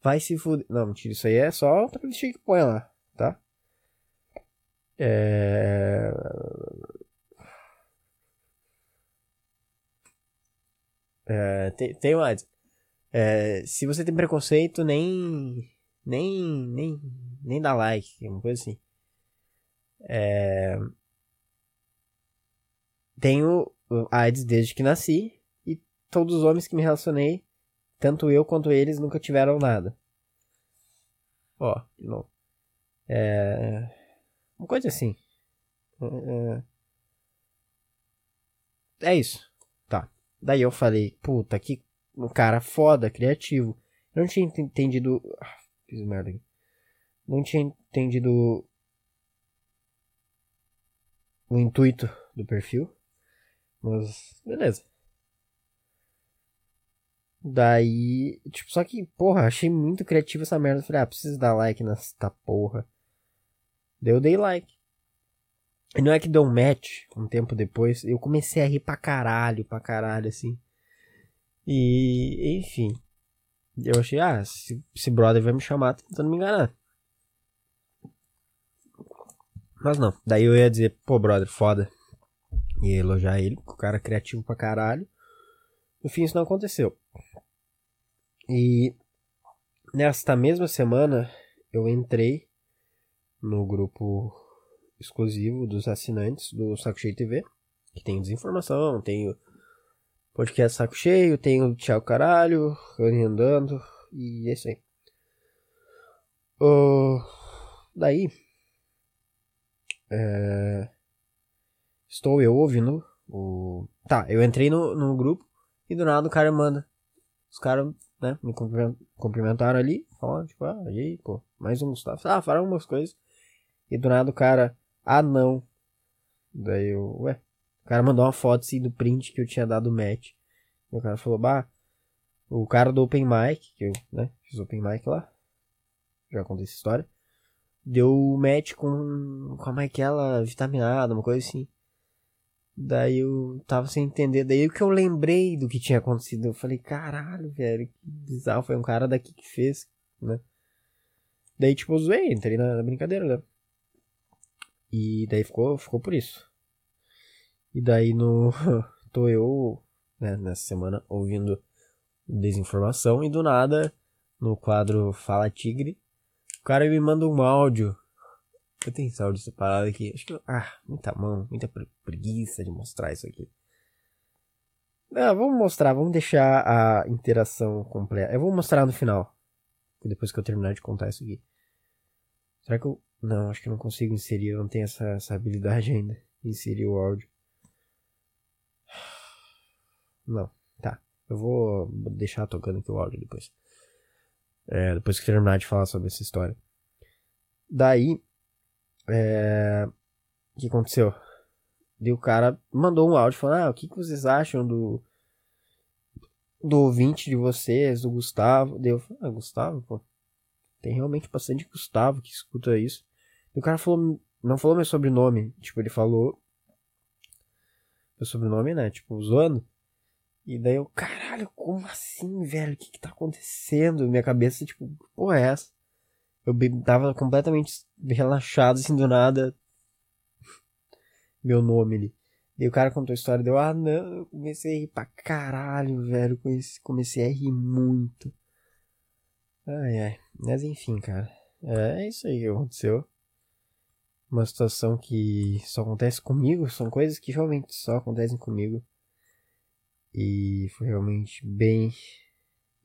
vai se fuder. Não, mentira, isso aí é só o travesti que põe lá, tá? É... É, tem, tem mais. É, se você tem preconceito, nem. Nem. Nem. Nem dá like, uma coisa assim. É, tenho AIDS desde que nasci. E todos os homens que me relacionei, tanto eu quanto eles, nunca tiveram nada. Ó, de novo. É. Uma coisa assim. É, é, é isso. Tá. Daí eu falei, puta, que um cara foda, criativo. Eu não tinha entendido. Fiz merda aqui. Não tinha entendido o intuito do perfil. Mas, beleza. Daí, tipo, só que, porra, achei muito criativo essa merda. Falei, ah, preciso dar like nessa porra. Daí eu dei like. E não é que deu um match um tempo depois. Eu comecei a rir pra caralho, pra caralho, assim. E, enfim. Eu achei, ah, esse, esse brother vai me chamar tentando me enganar. Mas não. Daí eu ia dizer, pô, brother, foda. E elogiar ele, o cara é criativo pra caralho. No fim, isso não aconteceu. E nesta mesma semana, eu entrei no grupo exclusivo dos assinantes do Saco Cheio TV, que tem desinformação, tem podcast Saco Cheio, tem o Tchau Caralho, Andando, e é isso aí. Uh, daí, é, estou eu ouvindo o... Tá, eu entrei no, no grupo e do nada o cara manda. Os caras, né, me cumprimentaram ali, falando, tipo, ah, e aí, pô, mais um Gustavo. Ah, falaram umas coisas. E do nada o cara, ah não. Daí eu, ué. O cara mandou uma foto assim do print que eu tinha dado match. E o cara falou, bah, o cara do Open Mic, que eu, né, fiz Open Mic lá. Já contei essa história. Deu match com, com a Maikela vitaminada, uma coisa assim. Daí eu tava sem entender. Daí que eu lembrei do que tinha acontecido. Eu falei, caralho, velho, que bizarro. Foi um cara daqui que fez, né? Daí, tipo, eu zoei, entrei na, na brincadeira, né? E daí ficou, ficou por isso. E daí no. tô eu, né, nessa semana, ouvindo desinformação e do nada, no quadro Fala Tigre, o cara me manda um áudio. Eu tenho esse áudio separado aqui. Acho que. Ah, muita mão, muita preguiça de mostrar isso aqui. Ah, vamos mostrar, vamos deixar a interação completa. Eu vou mostrar no final. Depois que eu terminar de contar isso aqui. Será que eu não, acho que não consigo inserir, eu não tenho essa, essa habilidade ainda. Inserir o áudio. Não, tá. Eu vou deixar tocando aqui o áudio depois. É, depois que terminar de falar sobre essa história. Daí, é, o que aconteceu? E o cara mandou um áudio falando: Ah, o que, que vocês acham do. Do ouvinte de vocês, do Gustavo? Deu, ah, Gustavo, pô. Tem realmente bastante Gustavo que escuta isso. E o cara falou, não falou meu sobrenome. Tipo, ele falou meu sobrenome, né? Tipo, zoando. E daí eu, caralho, como assim, velho? O que que tá acontecendo? Minha cabeça, tipo, porra é essa? Eu tava completamente relaxado, assim, do nada. Meu nome ali. Daí o cara contou a história, deu, ah, não, eu comecei a rir pra caralho, velho. Comecei, comecei a rir muito. Ai, ai. Mas enfim, cara. É isso aí que aconteceu uma situação que só acontece comigo, são coisas que realmente só acontecem comigo. E foi realmente bem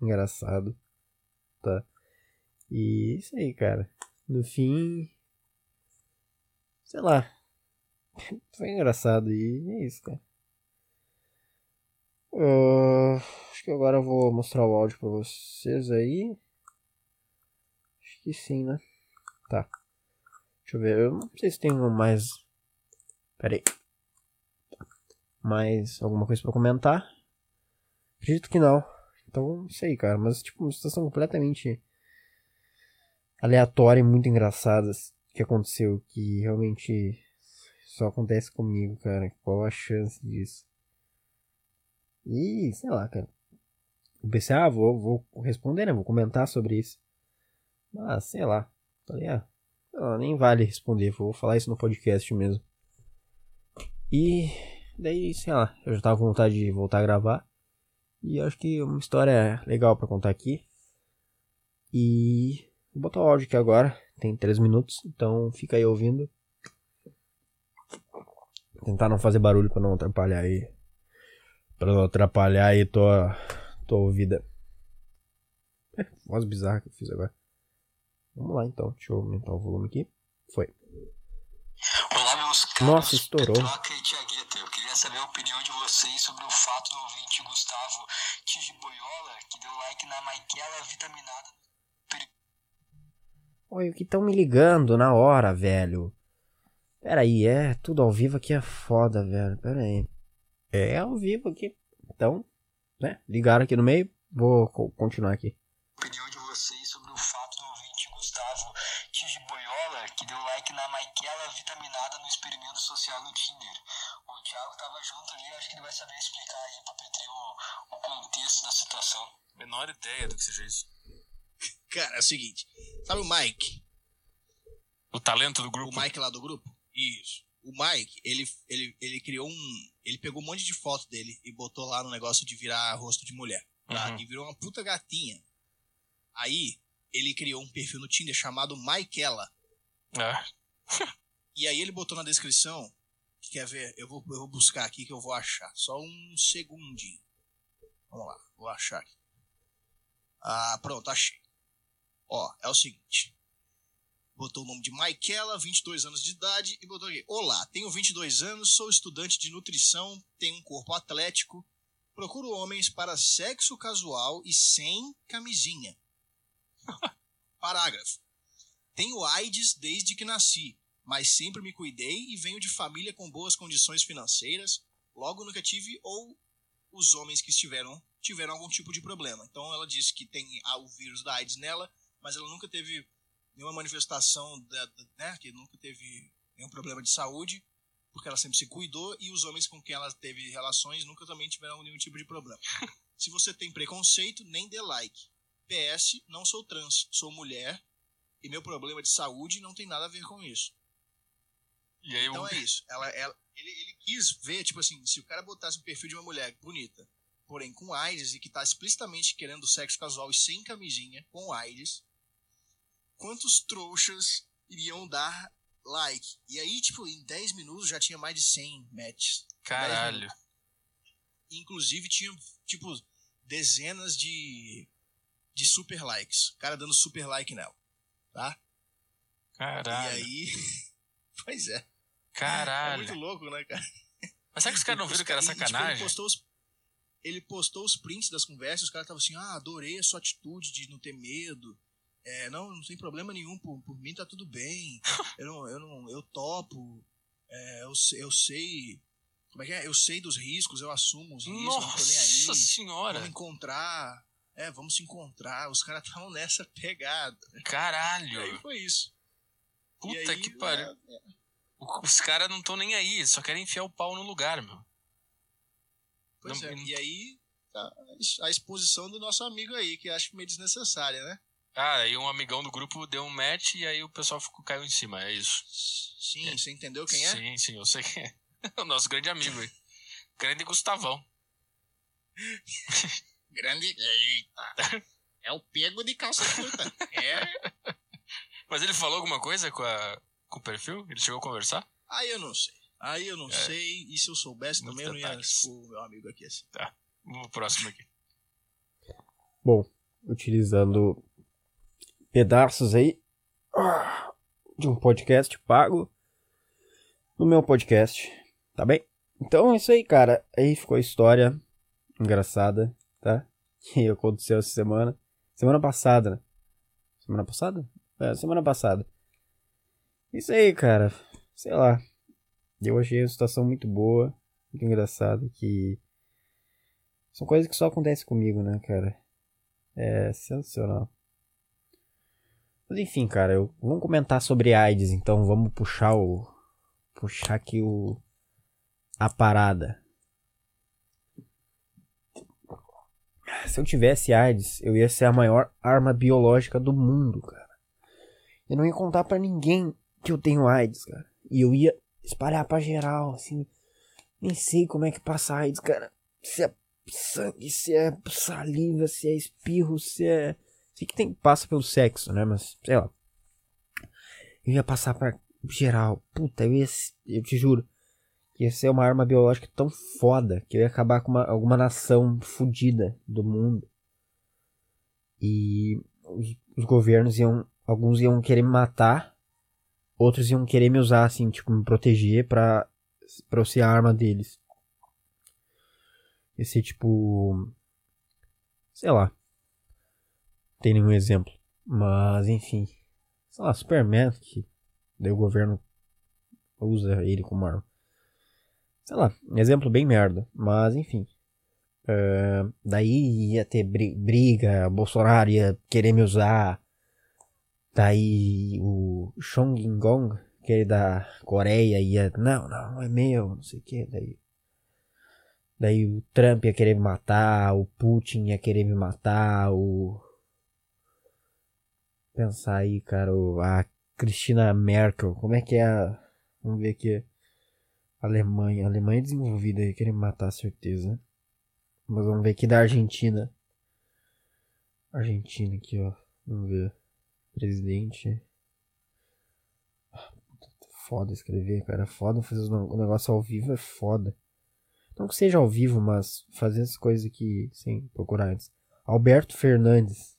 engraçado. Tá. E isso aí, cara. No fim. Sei lá. Foi engraçado e é isso, cara. Uh, acho que agora eu vou mostrar o áudio pra vocês aí. Acho que sim, né? Tá. Deixa eu ver. Eu não sei se tem mais. Pera aí. Mais alguma coisa pra comentar? Acredito que não. Então, não sei, cara. Mas, tipo, uma situação completamente aleatória e muito engraçada que aconteceu. Que realmente só acontece comigo, cara. Qual a chance disso? E, sei lá, cara. Eu pensei, ah, vou, vou responder, né? Vou comentar sobre isso. Mas, sei lá. Falei, ah, nem vale responder. Vou falar isso no podcast mesmo. E daí, sei lá, eu já tava com vontade de voltar a gravar. E acho que uma história legal para contar aqui. E vou botar o áudio aqui agora. Tem 3 minutos, então fica aí ouvindo. Tentar não fazer barulho para não atrapalhar aí. Pra não atrapalhar aí tua, tua ouvida. É, voz bizarra que eu fiz agora. Vamos lá então, deixa eu aumentar o volume aqui. Foi. Olá, meus caros. Nossa, estourou. Petroca e Tiagueta. Eu queria saber a opinião de vocês sobre o fato do ouvinte Gustavo Tijiboiola, que deu like na Maikela vitaminada. Oi, o que estão me ligando na hora, velho? Pera aí, é tudo ao vivo aqui é foda, velho. Pera aí. É ao vivo aqui. Então, né? Ligaram aqui no meio. Vou continuar aqui. Opinião de vocês sobre o fato do ouvinte Gustavo Tijiboiola, que deu like na Maikela vitaminada no experimento social no Tinder. O Thiago tava junto ali, acho que ele vai saber explicar aí pro Petri o, o contexto da situação. Menor ideia do que seja isso. Cara, é o seguinte. Sabe o Mike? O talento do grupo? O Mike lá do grupo? Isso. O Mike, ele, ele, ele criou um. Ele pegou um monte de foto dele e botou lá no negócio de virar rosto de mulher. Tá? Uhum. E virou uma puta gatinha. Aí, ele criou um perfil no Tinder chamado Maikela. Ah, E aí ele botou na descrição. Quer ver? Eu vou, eu vou buscar aqui que eu vou achar. Só um segundinho. Vamos lá, vou achar aqui. Ah, pronto, achei. Ó, é o seguinte. Botou o nome de Maikela, 22 anos de idade, e botou aqui: Olá, tenho 22 anos, sou estudante de nutrição, tenho um corpo atlético, procuro homens para sexo casual e sem camisinha. Parágrafo. Tenho AIDS desde que nasci, mas sempre me cuidei e venho de família com boas condições financeiras, logo nunca tive ou os homens que estiveram tiveram algum tipo de problema. Então ela disse que tem ah, o vírus da AIDS nela, mas ela nunca teve nenhuma manifestação, da, da- né, que nunca teve nenhum problema de saúde, porque ela sempre se cuidou e os homens com quem ela teve relações nunca também tiveram nenhum tipo de problema. Se você tem preconceito, nem dê like. PS, não sou trans, sou mulher e meu problema de saúde não tem nada a ver com isso. Aí Então o. é isso. Ela, ela- ele, ele quis ver, tipo assim, se o cara botasse um perfil de uma mulher bonita, porém com AIDS e que tá explicitamente querendo sexo casual e sem camisinha, com AIDS, quantos trouxas iriam dar like? E aí, tipo, em 10 minutos já tinha mais de 100 matches. Caralho. Inclusive tinha, tipo, dezenas de, de super likes. O cara dando super like nela, tá? Caralho. E aí... pois é. É Caralho. muito louco, né, cara? Mas será que os caras não viram que era E, tipo, sacanagem? ele, postou os, ele postou os prints das conversas, os caras estavam assim, ah, adorei a sua atitude de não ter medo. É, não, não tem problema nenhum, por, por mim tá tudo bem. Eu não, eu não, eu topo. É, eu, eu sei. Como é que é? Eu sei dos riscos, eu assumo os riscos, eu não tô nem aí. Nossa senhora. Vamos encontrar. É, vamos se encontrar. Os caras estavam nessa pegada. E aí Caralho. foi isso. Puta aí, que pariu. é, Os caras não estão nem aí, eles só querem enfiar o pau no lugar, meu. Pois Não- é. não- E aí, a, a exposição do nosso amigo aí, que acho meio desnecessária, né? Ah, aí um amigão do grupo deu um match e aí o pessoal ficou, caiu em cima, é isso. Sim, você entendeu quem é? Sim, sim, eu sei quem é. O nosso grande amigo aí. Grande Gustavão. Grande. Eita. É o pego de calça curta. É. Mas ele falou alguma coisa com, a, com o perfil? Ele chegou a conversar? Aí eu não sei. Aí eu não É. sei. E se eu soubesse Muitos também, eu não ia o meu amigo aqui assim. Vamos pro próximo aqui. Bom, utilizando pedaços aí de um podcast pago no meu podcast, tá bem? Então é isso aí, cara. Aí ficou a história engraçada, tá? Que aconteceu essa semana. Semana passada, né? Semana passada? É, semana passada. Isso aí, cara. Sei lá. Eu achei a situação muito boa, muito engraçada, que são coisas que só acontecem comigo, né, cara? É sensacional. Mas enfim, cara, eu, vamos comentar sobre AIDS, então vamos puxar o puxar aqui o a parada. Se eu tivesse AIDS, eu ia ser a maior arma biológica do mundo, cara. Eu não ia contar para ninguém que eu tenho AIDS, cara. E eu ia espalhar pra geral, assim. Nem sei como é que passa AIDS, cara. Se é sangue, se é saliva, se é espirro, se é. Sei que tem, passa pelo sexo, né? Mas, sei lá. Eu ia passar pra geral. Puta, eu ia. Eu te juro. Ia ser uma arma biológica tão foda que eu ia acabar com uma, alguma nação fodida do mundo. E os, os governos iam. Alguns iam querer me matar outros iam querer me usar, assim, tipo, me proteger pra, pra eu ser a arma deles. Esse tipo. Sei lá. Não tem nenhum exemplo. Mas, enfim. Sei lá, Superman, que daí o governo usa ele como arma. Sei lá, exemplo bem merda. Mas, enfim. Uh, daí ia ter briga, Bolsonaro ia querer me usar. Daí o Chong Gong, aquele da Coreia, ia, não, não, é meu, não sei o que, daí. Daí o Trump ia querer me matar, o Putin ia querer me matar, o. Pensar aí, cara, o... a Cristina Merkel, como é que é a. Vamos ver aqui. Alemanha, Alemanha é desenvolvida ia querer me matar, certeza. Mas vamos ver aqui da Argentina. Argentina aqui, ó. Vamos ver. Presidente. Foda escrever, cara. Foda fazer o negócio ao vivo é foda. Não que seja ao vivo, mas fazer as coisas aqui sem procurar antes. Alberto Fernandes.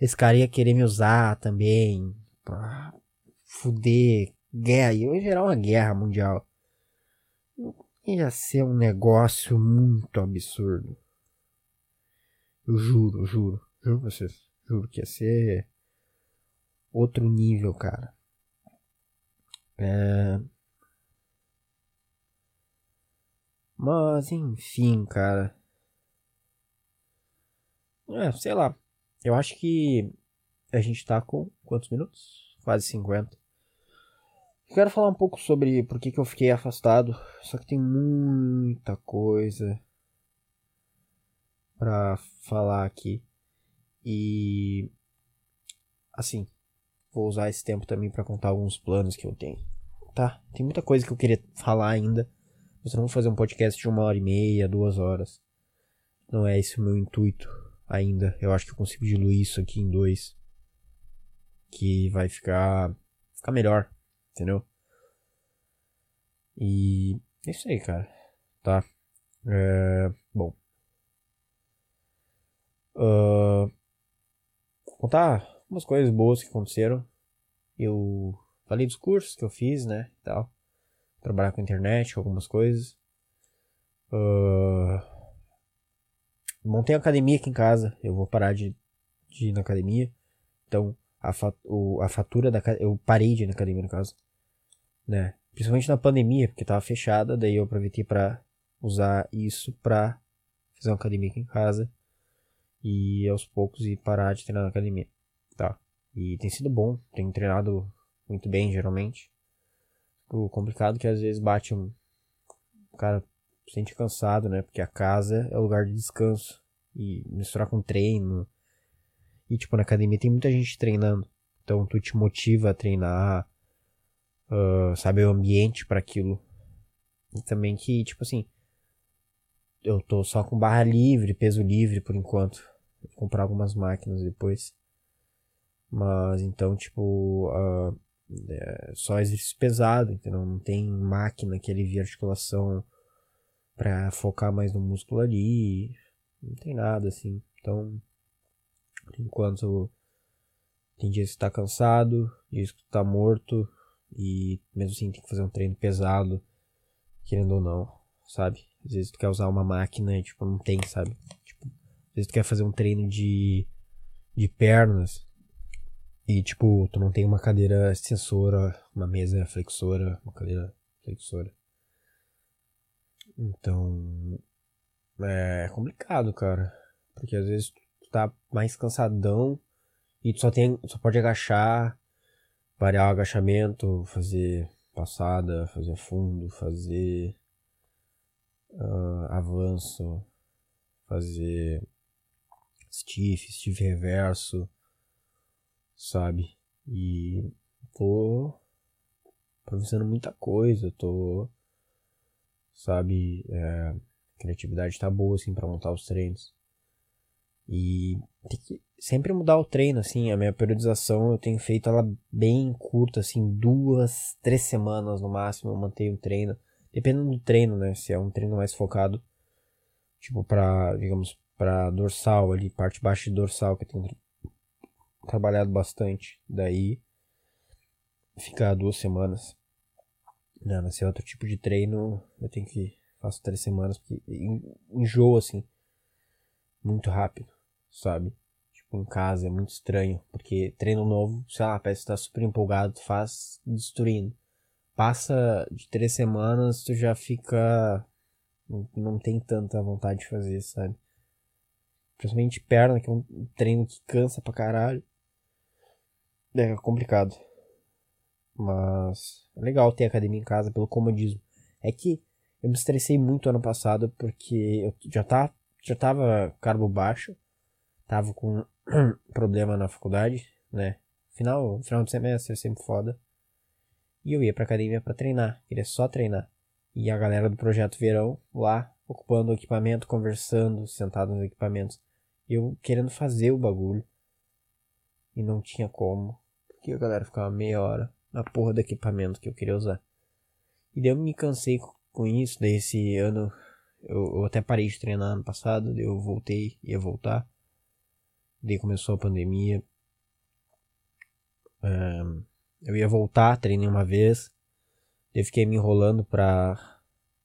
Esse cara ia querer me usar também. Fuder. Guerra. Ia gerar uma guerra mundial. Ia ser um negócio muito absurdo. Eu juro, juro. Juro pra vocês. Juro que ia ser outro nível, cara. É... Mas, enfim, cara. É, sei lá. Eu acho que a gente tá com quantos minutos? Quase 50. quero falar um pouco sobre por que, que eu fiquei afastado. Só que tem muita coisa pra falar aqui. E. Assim, Vou usar esse tempo também para contar alguns planos que eu tenho. Tá? Tem muita coisa que eu queria falar ainda. Mas eu não vou fazer um podcast de uma hora e meia, duas horas. Não é esse o meu intuito ainda. Eu acho que eu consigo diluir isso aqui em dois. Que vai ficar. ficar melhor. Entendeu? E. É isso aí, cara. Tá? É, bom. Uh, contar umas coisas boas que aconteceram. Eu falei dos cursos que eu fiz, né? Tal. Trabalhar com internet, algumas coisas. Uh... Montei academia aqui em casa. Eu vou parar de, de ir na academia. Então, a, o, a fatura da Eu parei de ir na academia, no caso. Né? Principalmente na pandemia, porque tava fechada. Daí eu aproveitei para usar isso pra fazer uma academia aqui em casa. E aos poucos ir parar de treinar na academia. E tem sido bom, tenho treinado muito bem, geralmente. O complicado é que às vezes bate um. O cara se sente cansado, né? Porque a casa é o lugar de descanso. E misturar com treino. E tipo, na academia tem muita gente treinando. Então tu te motiva a treinar. Uh, sabe, o ambiente para aquilo. E também que, tipo assim. Eu tô só com barra livre, peso livre por enquanto. Vou comprar algumas máquinas depois. Mas então, tipo, uh, é só exercício pesado, entendeu? Não tem máquina que alivia a articulação para focar mais no músculo ali. Não tem nada assim. Então, Enquanto tem dias que tá cansado, dias que tá morto, e mesmo assim tem que fazer um treino pesado, querendo ou não, sabe? Às vezes tu quer usar uma máquina e tipo, não tem, sabe? Tipo, às vezes tu quer fazer um treino de, de pernas e tipo, tu não tem uma cadeira extensora, uma mesa flexora, uma cadeira flexora. Então, é complicado, cara. Porque às vezes tu tá mais cansadão e tu só tem, só pode agachar, variar o agachamento, fazer passada, fazer fundo, fazer uh, avanço, fazer stiff, stiff reverso, sabe? E tô improvisando muita coisa, tô, sabe, é, a criatividade tá boa, assim, pra montar os treinos. E tem que sempre mudar o treino, assim, a minha periodização eu tenho feito ela bem curta, assim, duas, três semanas no máximo eu mantenho o treino. Dependendo do treino, né, se é um treino mais focado, tipo pra, digamos, pra dorsal ali, parte baixa de dorsal, que tenho trabalhado bastante. Daí, ficar duas semanas. Não, se é outro tipo de treino, eu tenho que faço três semanas, porque enjoa, assim, muito rápido sabe? Tipo, em casa é muito estranho, porque treino novo, sei lá, parece que tá super empolgado, faz destruindo. Passa de três semanas, tu já fica. Não tem tanta vontade de fazer, sabe? Principalmente perna, que é um treino que cansa pra caralho. É complicado. Mas é legal ter academia em casa pelo comodismo. É que eu me estressei muito ano passado porque eu já, tá, já tava carbo baixo tava com problema na faculdade, né? Final, final de semestre é sempre foda. E eu ia pra academia para treinar, queria só treinar. E a galera do projeto Verão lá, ocupando o equipamento, conversando, sentado nos equipamentos. Eu querendo fazer o bagulho. E não tinha como. Porque a galera ficava meia hora na porra do equipamento que eu queria usar. E daí eu me cansei com isso. Daí esse ano eu, eu até parei de treinar ano passado. Daí eu voltei, ia voltar. Daí começou a pandemia. Um, eu ia voltar, treinei uma vez. Eu fiquei me enrolando pra,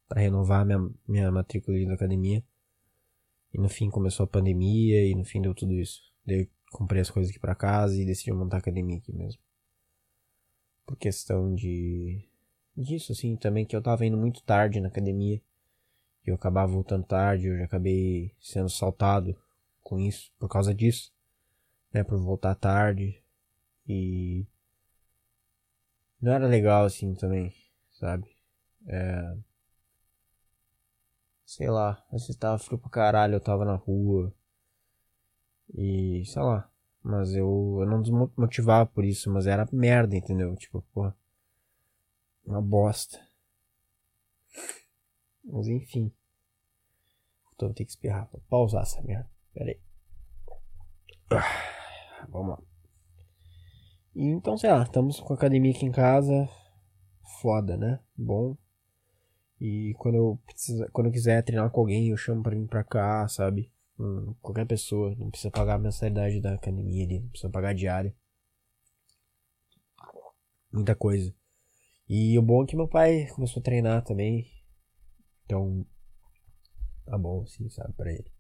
pra renovar minha, minha matrícula na academia. E no fim começou a pandemia e no fim deu tudo isso. Daí comprei as coisas aqui pra casa e decidi montar a academia aqui mesmo. Por questão de. disso, assim, também que eu tava indo muito tarde na academia. E eu acabava voltando tarde, eu já acabei sendo saltado com isso, por causa disso, né, por voltar tarde e não era legal assim também, sabe? É... Sei lá, às vezes tava frio pra caralho, eu tava na rua e sei lá, mas eu, eu não desmotivava por isso, mas era merda, entendeu? Tipo, porra, uma bosta. Mas enfim. Então vou ter que espirrar. Vou pausar essa merda. Pera aí. Ah, vamos lá. E, então, sei lá, estamos com a academia aqui em casa. Foda, né? Bom. E quando eu, precisa, quando eu quiser treinar com alguém, eu chamo pra vir pra cá, sabe? Hum, qualquer pessoa. Não precisa pagar a mensalidade da academia ali. Não precisa pagar diária. Muita coisa. E o bom é que meu pai começou a treinar também. Então, tá bom, assim, sabe, pra ele.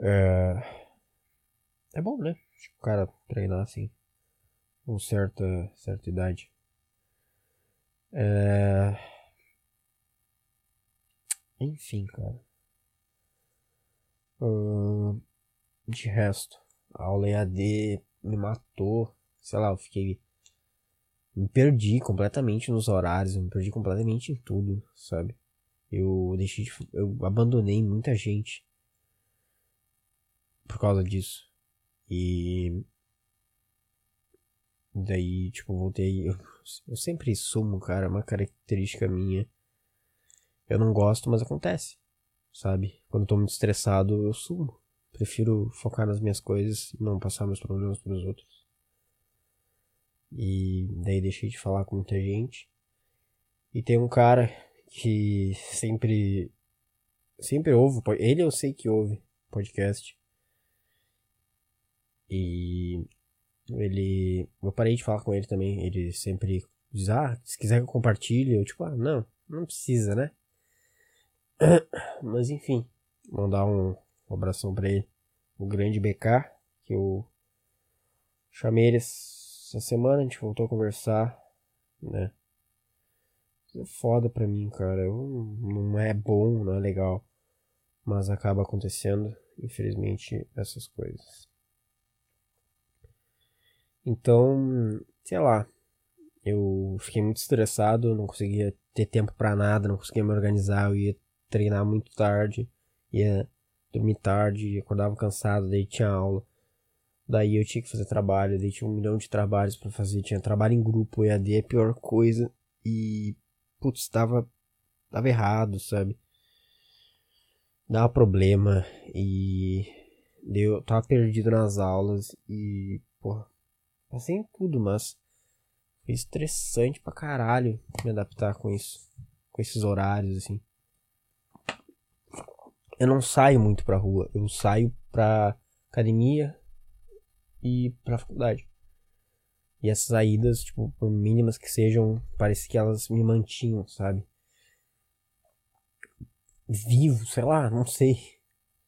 É, é bom, né? Tipo, o cara treinar assim. Com certa, certa idade. É... Enfim, cara. Uh, de resto, a aula EAD me matou. Sei lá, eu fiquei. Me perdi completamente nos horários, me perdi completamente em tudo, sabe? Eu deixei de, Eu abandonei muita gente por causa disso. E. Daí, tipo, voltei. Eu, eu sempre sumo, cara, é uma característica minha. Eu não gosto, mas acontece. Sabe? Quando eu tô muito estressado, eu sumo. Prefiro focar nas minhas coisas e não passar meus problemas pros outros. E daí deixei de falar com muita gente. E tem um cara que sempre. Sempre ouve. Ele eu sei que ouve podcast. E ele. Eu parei de falar com ele também. Ele sempre diz: Ah, se quiser que eu compartilhe. Eu, tipo, ah, não, não precisa, né? Mas enfim, mandar um, abração pra ele. O grande BK, que eu chamei ele essa semana, a gente voltou a conversar, né? É foda pra mim, cara. Eu, não é bom, não é legal. Mas acaba acontecendo, infelizmente, essas coisas. Então, sei lá. Eu fiquei muito estressado, não conseguia ter tempo para nada, não conseguia me organizar. Eu ia treinar muito tarde, ia dormir tarde, acordava cansado, daí tinha aula. Daí eu tinha que fazer trabalho, daí tinha um milhão de trabalhos para fazer, tinha trabalho em grupo, EAD é a pior coisa. E, putz, tava, tava errado, sabe? Dava problema e eu tava perdido nas aulas e, porra, passei em tudo, mas foi estressante pra caralho me adaptar com isso, com esses horários, assim eu não saio muito pra rua. Eu saio pra academia e pra faculdade. E essas saídas, tipo, por mínimas que sejam, parece que elas me mantinham, sabe? Vivo, sei lá, não sei.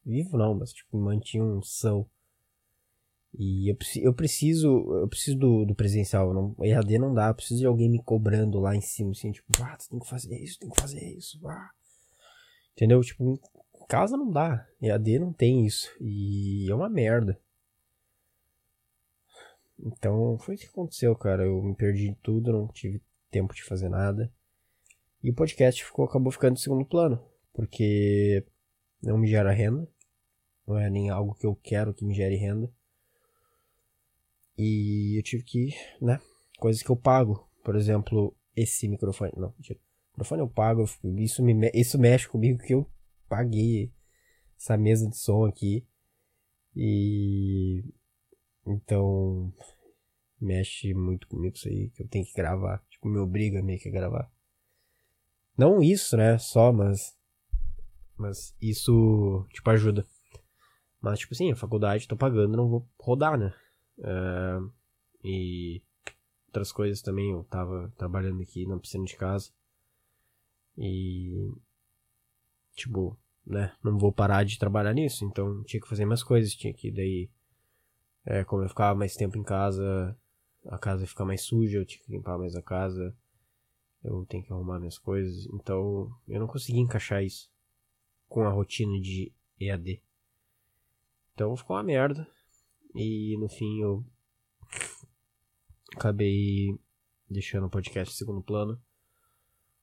Vivo não, mas tipo, me mantinham são. E eu, eu preciso, eu preciso do, do presencial, não, EAD não dá, eu preciso de alguém me cobrando lá em cima, assim, tipo, ah, tu tem que fazer isso, tem que fazer isso, ah. Entendeu? Tipo, casa não dá. EAD não tem isso. E é uma merda. Então foi isso que aconteceu, cara. Eu me perdi tudo, não tive tempo de fazer nada. E o podcast ficou, acabou ficando em segundo plano. Porque não me gera renda. Não é nem algo que eu quero que me gere renda. E eu tive que, né? Coisas que eu pago. Por exemplo, esse microfone. Não. O microfone eu pago. Isso, me, isso mexe comigo que eu paguei essa mesa de som aqui. E então mexe muito comigo isso aí, que eu tenho que gravar. Tipo, me obriga meio que a gravar. Não isso, né? Só, mas. Mas isso, tipo, ajuda. Mas, tipo assim, a faculdade tô pagando, não vou rodar, né? Uh, e outras coisas também, eu tava trabalhando aqui na piscina de casa. E tipo, né, não vou parar de trabalhar nisso, então tinha que fazer mais coisas, tinha que daí, é, como eu ficava mais tempo em casa, a casa ia ficar mais suja, eu tinha que limpar mais a casa, eu tenho que arrumar minhas coisas, então eu não consegui encaixar isso com a rotina de EAD. Então ficou uma merda, e no fim eu acabei deixando o podcast em segundo plano,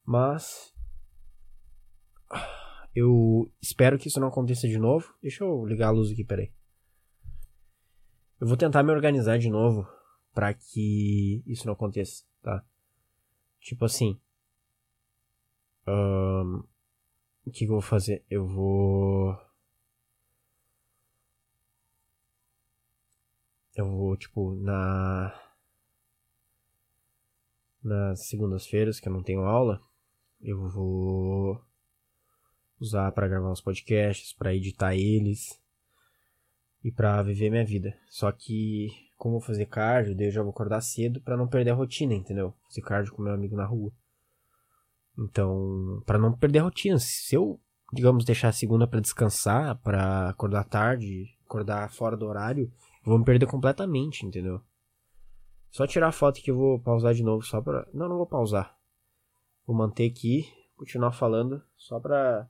mas eu espero que isso não aconteça de novo. Deixa eu ligar a luz aqui, peraí. Eu vou tentar me organizar de novo para que isso não aconteça, tá? Tipo assim. Um, o que, que eu vou fazer? Eu vou. Eu vou, tipo, na. Nas segundas-feiras, que eu não tenho aula, eu vou usar para gravar os podcasts, para editar eles e para viver minha vida. Só que como eu vou fazer cardio, daí eu já vou acordar cedo para não perder a rotina, entendeu? Fazer cardio com meu amigo na rua. Então, para não perder a rotina, se eu, digamos, deixar a segunda para descansar, para acordar tarde, acordar fora do horário, eu vou me perder completamente, entendeu? Só tirar a foto que eu vou pausar de novo só pra. Não, não vou pausar. Vou manter aqui, continuar falando só pra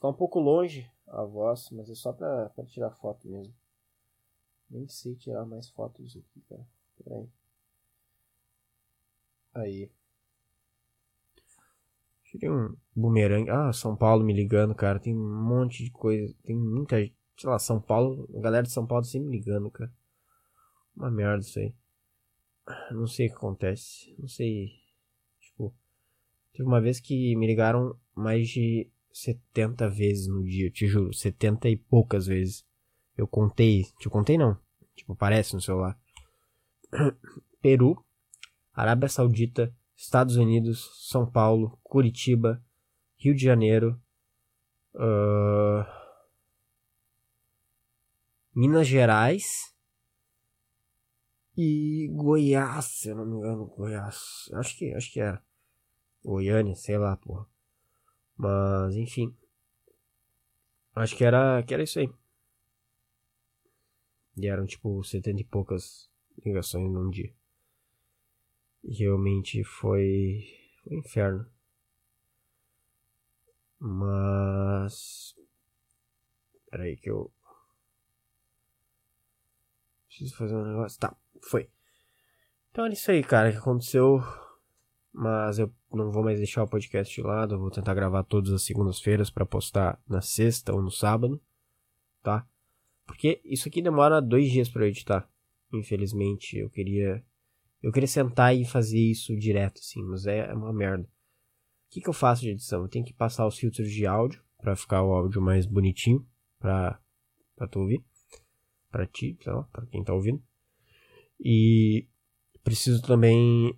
Ficar um pouco longe a voz, mas é só pra, pra tirar foto mesmo. Nem sei tirar mais fotos aqui, cara. Pera aí. Aí. Tirei um bumerangue. Ah, São Paulo me ligando, cara. Tem um monte de coisa. Tem muita. Sei lá, São Paulo. A galera de São Paulo sempre me ligando, cara. Uma merda isso aí. Não sei o que acontece. Não sei. Tipo. Teve uma vez que me ligaram mais de 70 vezes no dia, te juro, 70 e poucas vezes. Eu contei, te contei não, tipo, aparece no celular. Peru, Arábia Saudita, Estados Unidos, São Paulo, Curitiba, Rio de Janeiro, uh, Minas Gerais e Goiás, se eu não me engano, Goiás. Acho que, acho que era. Goiânia, sei lá, porra. Mas, enfim. Acho que era, que era isso aí. E eram tipo setenta e poucas ligações num dia. E realmente foi. Foi um inferno. Mas. Peraí que eu. Preciso fazer um negócio. Tá, foi. Então é isso aí, cara, que aconteceu. Mas eu não vou mais deixar o podcast de lado. Eu vou tentar gravar todas as segundas-feiras para postar na sexta ou no sábado. Tá? Porque isso aqui demora dois dias para editar. Infelizmente, eu queria. Eu queria sentar e fazer isso direto, assim, mas é uma merda. O que, que eu faço de edição? Eu tenho que passar os filtros de áudio para ficar o áudio mais bonitinho pra, pra tu ouvir. Pra ti, pra quem tá ouvindo. E preciso também.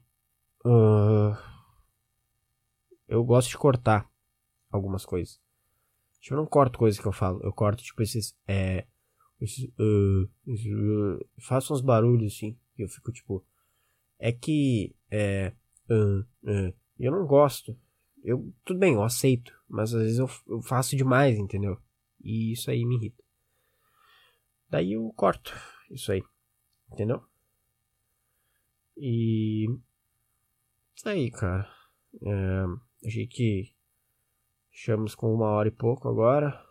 Uh, eu gosto de cortar algumas coisas. Tipo, eu não corto coisas que eu falo. Eu corto, tipo, esses. É, esses, uh, uh, faço uns barulhos assim. E eu fico tipo. É que. É. Uh, eu não gosto eu, tudo bem, eu aceito, mas às vezes eu, eu faço demais, entendeu? E isso aí me irrita. Daí eu corto isso aí, entendeu? E. Aí, cara. É, achei que. Chamos com uma hora e pouco agora.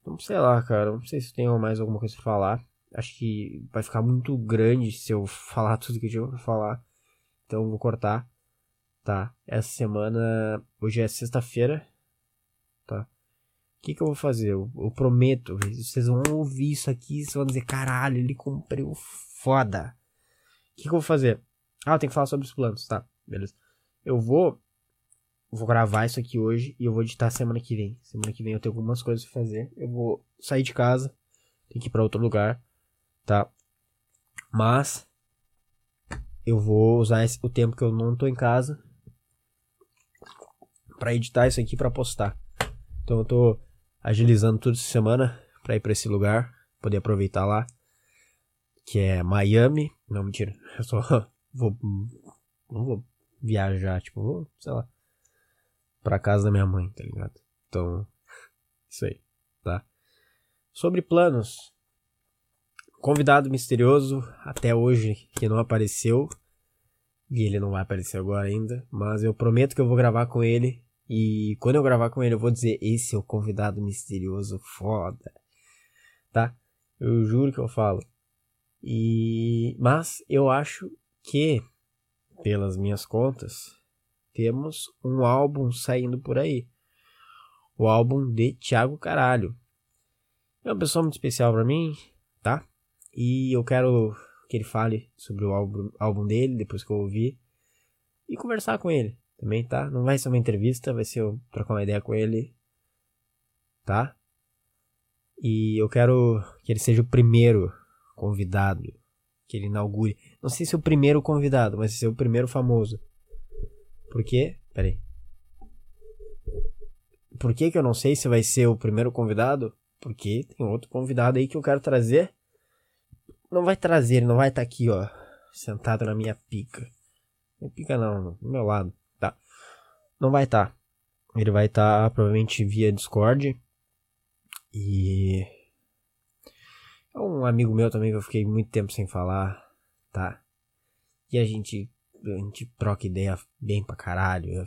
Então, sei lá, cara. Não sei se tem mais alguma coisa pra falar. Acho que vai ficar muito grande se eu falar tudo que eu tinha pra falar. Então, vou cortar. Tá, essa semana. Hoje é sexta-feira. Tá. O que, que eu vou fazer? Eu, eu, prometo. Vocês vão ouvir isso aqui e vão dizer: caralho, ele cumpriu foda. O que, que eu vou fazer? Ah, eu tenho que falar sobre os planos, tá? Beleza. Eu vou. Vou gravar isso aqui hoje e eu vou editar semana que vem. Semana que vem eu tenho algumas coisas pra fazer. Eu vou sair de casa. Tenho que ir pra outro lugar. Tá? Mas. Eu vou usar esse, o tempo que eu não tô em casa para editar isso aqui para postar. Então eu tô agilizando tudo essa semana para ir para esse lugar, poder aproveitar lá, que é Miami. Não, mentira. Eu só vou não vou viajar, tipo, vou, sei lá, para casa da minha mãe, tá ligado? Então, isso aí, tá? Sobre planos, convidado misterioso até hoje que não apareceu. E ele não vai aparecer agora ainda, mas eu prometo que eu vou gravar com ele e quando eu gravar com ele, eu vou dizer: esse é o convidado misterioso foda. Tá? Eu juro que eu falo. E mas eu acho que pelas minhas contas temos um álbum saindo por aí. O álbum de Thiago Caralho. É uma pessoa muito especial para mim, tá? E eu quero que ele fale sobre o álbum, álbum dele depois que eu ouvir e conversar com ele também, tá? Não vai ser uma entrevista, vai ser eu trocar uma ideia com ele, tá? E eu quero que ele seja o primeiro convidado que ele inaugure. Não sei se é o primeiro convidado, mas ser o primeiro famoso. Por quê? Peraí. Por que, que eu não sei se vai ser o primeiro convidado? Porque tem outro convidado aí que eu quero trazer. Não vai trazer, não vai estar tá aqui, ó, sentado na minha pica. Pica não, no meu lado não vai estar. Tá. Ele vai estar tá, provavelmente via Discord. E. É um amigo meu também que eu fiquei muito tempo sem falar, tá? E a gente, a gente troca ideia bem pra caralho.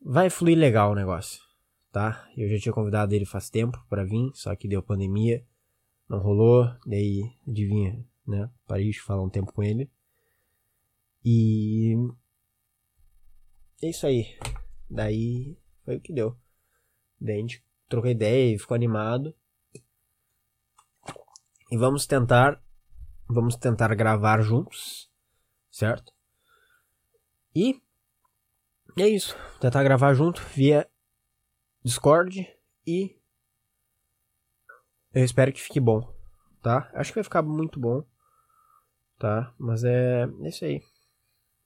Vai fluir legal o negócio, tá? Eu já tinha convidado ele faz tempo para vir, só que deu pandemia, não rolou, daí adivinha, né? Parei de falar um tempo com ele. E é isso aí. Daí foi o que deu. Daí a gente trocou ideia e ficou animado. E vamos tentar. Vamos tentar gravar juntos. Certo? E. É isso. Tentar gravar junto via Discord. E. Eu espero que fique bom. Tá? Acho que vai ficar muito bom. Tá? Mas é. É isso aí.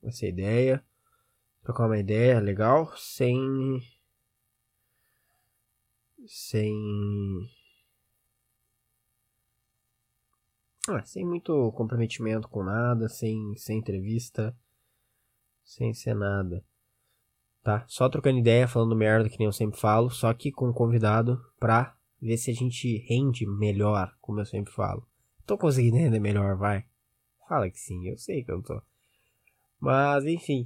Essa é ideia trocar uma ideia legal sem sem Ah, sem muito comprometimento com nada, sem, sem entrevista, sem ser nada. Tá? Só trocando ideia, falando merda, que nem eu sempre falo, só que com um convidado pra ver se a gente rende melhor, como eu sempre falo. Tô conseguindo render melhor, vai. Fala que sim, eu sei que eu tô. Mas, enfim,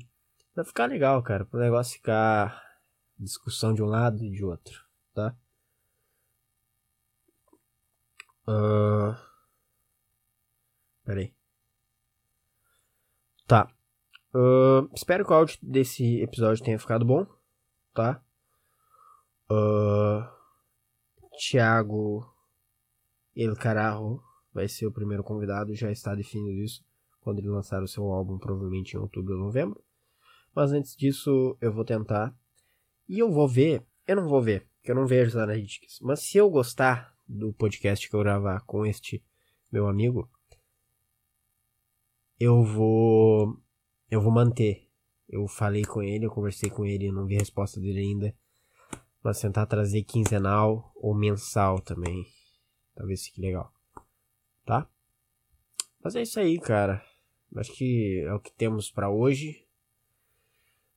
vai ficar legal, cara, pro negócio ficar discussão de um lado e de outro, tá? Uh... Peraí. Tá. Uh, espero que o áudio desse episódio tenha ficado bom, tá? Uh, Thiago El Carajo vai ser o primeiro convidado, já está definido isso quando ele lançar o seu álbum, provavelmente em outubro ou novembro. Mas antes disso, eu vou tentar. E eu vou ver, eu não vou ver, porque eu não vejo as analytics. Mas se eu gostar do podcast que eu gravar com este meu amigo, eu vou eu vou manter. Eu falei com ele, eu conversei com ele, eu não vi a resposta dele ainda. Mas tentar trazer quinzenal ou mensal também. Talvez fique legal. Tá? Mas é isso aí, cara. Acho que é o que temos para hoje.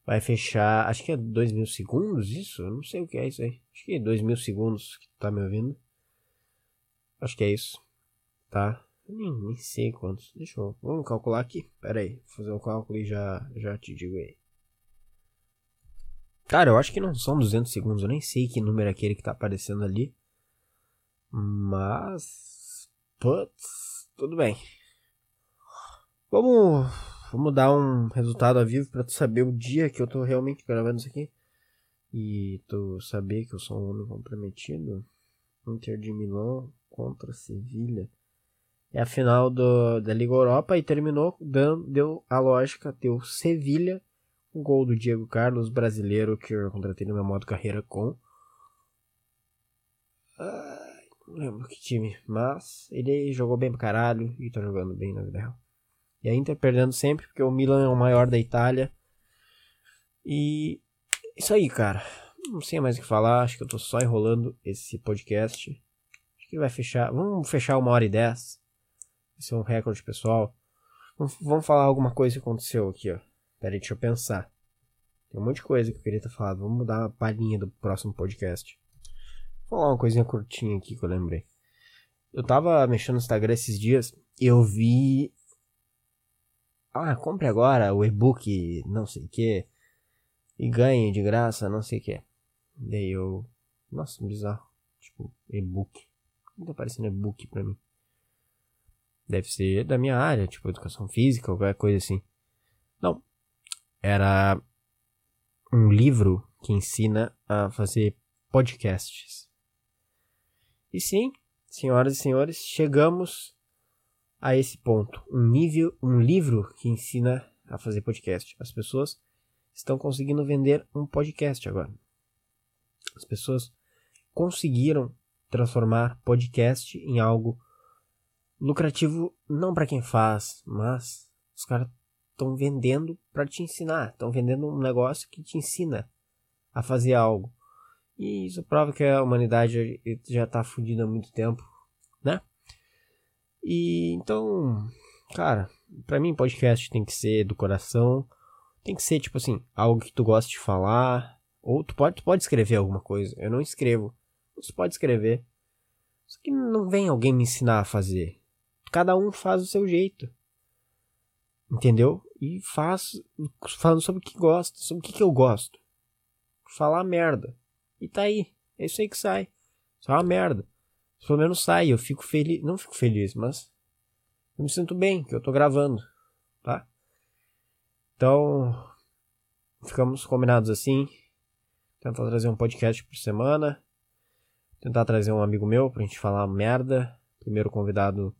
Vai fechar. Acho que é 2 mil segundos isso? Eu não sei o que é isso aí. Acho que é 2 mil segundos que tu tá me ouvindo. Acho que é isso. Tá? Nem, nem sei quantos. Deixa eu. Vamos calcular aqui. Pera aí. Vou fazer um cálculo e já, já te digo aí. Cara, eu acho que não são 200 segundos. Eu nem sei que número é aquele que tá aparecendo ali. Mas. Putz. Tudo bem. Vamos. Vamos dar um resultado a vivo pra tu saber o dia que eu tô realmente gravando isso aqui. E tu saber que eu sou um homem comprometido. Inter de Milão contra Sevilha é a final do, da Liga Europa e terminou dando, deu a lógica, deu Sevilha, um gol do Diego Carlos, brasileiro, que eu contratei no meu modo carreira com. Não lembro que time, mas ele jogou bem pra caralho e tá jogando bem na vida real. E a Inter perdendo sempre, porque o Milan é o maior da Itália. E isso aí, cara. Não sei mais o que falar, acho que eu tô só enrolando esse podcast. Acho que vai fechar. Vamos fechar uma hora e dez. Esse é um recorde pessoal. Vamos falar alguma coisa que aconteceu aqui, ó. Pera aí, deixa eu pensar. Tem um monte de coisa que eu queria ter falado. Vamos mudar a palhinha do próximo podcast. Vou falar uma coisinha curtinha aqui que eu lembrei. Eu tava mexendo no Instagram esses dias e eu vi. Ah, compre agora o e-book, não sei o que. E ganhe de graça, não sei o que. Daí eu. Nossa, bizarro. Tipo, e-book. Não tá parecendo e-book pra mim. Deve ser da minha área, tipo educação física, qualquer coisa assim. Não. Era um livro que ensina a fazer podcasts. E sim, senhoras e senhores, chegamos a esse ponto. Um nível, um livro que ensina a fazer podcast. As pessoas estão conseguindo vender um podcast agora. As pessoas conseguiram transformar podcast em algo lucrativo não para quem faz, mas os caras estão vendendo para te ensinar, estão vendendo um negócio que te ensina a fazer algo. E isso prova que a humanidade já tá fodida há muito tempo, né? E então, cara, para mim podcast tem que ser do coração, tem que ser tipo assim, algo que tu gosta de falar, ou tu pode, tu pode escrever alguma coisa. Eu não escrevo, você pode escrever. Só que não vem alguém me ensinar a fazer. Cada um faz o seu jeito. Entendeu? E faz falando sobre o que gosta, sobre o que, que eu gosto. Falar merda. E tá aí. É isso aí que sai. Só uma merda. Pelo menos sai, eu fico feliz. Não fico feliz, mas eu me sinto bem que eu tô gravando, tá? Então, ficamos combinados assim. Tentar trazer um podcast por semana. Tentar trazer um amigo meu pra gente falar merda. Primeiro convidado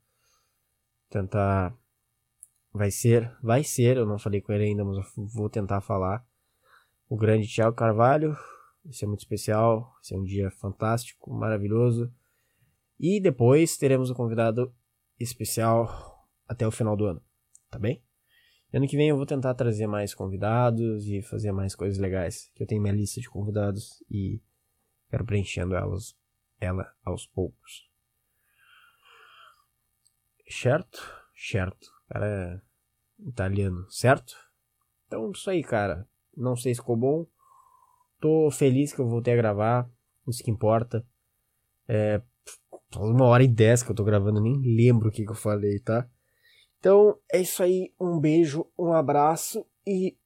tentar vai ser, vai ser, eu não falei com ele ainda, mas eu vou tentar falar. O grande Thiago Carvalho, vai ser muito especial, vai ser um dia fantástico, maravilhoso. E depois teremos um convidado especial até o final do ano, tá bem? Ano que vem eu vou tentar trazer mais convidados e fazer mais coisas legais, que eu tenho minha lista de convidados e quero preenchendo elas, ela aos poucos. Certo? Certo. Cara é italiano, certo? Então, isso aí, cara. Não sei se ficou bom. Tô feliz que eu voltei a gravar. Isso que importa. É. Uma hora e dez que eu tô gravando, nem lembro o que, que eu falei, tá? Então, é isso aí. Um beijo, um abraço e.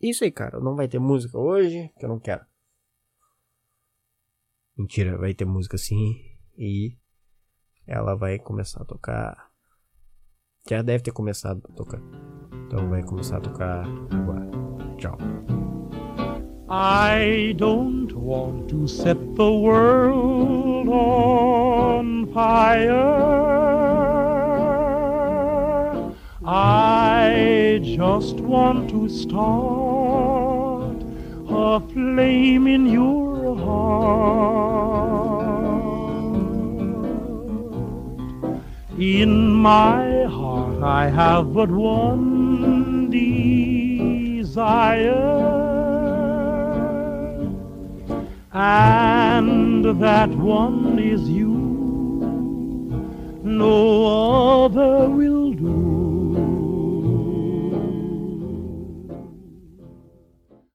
Isso aí, cara. Não vai ter música hoje, que eu não quero. Mentira, vai ter música sim. E ela vai começar a tocar. Já deve ter começado a tocar. Então vai começar a tocar agora. Tchau. I don't want to set the world on fire. I just want to start a flame in your heart. In my heart, I have but one desire, and that one is you. No other will do.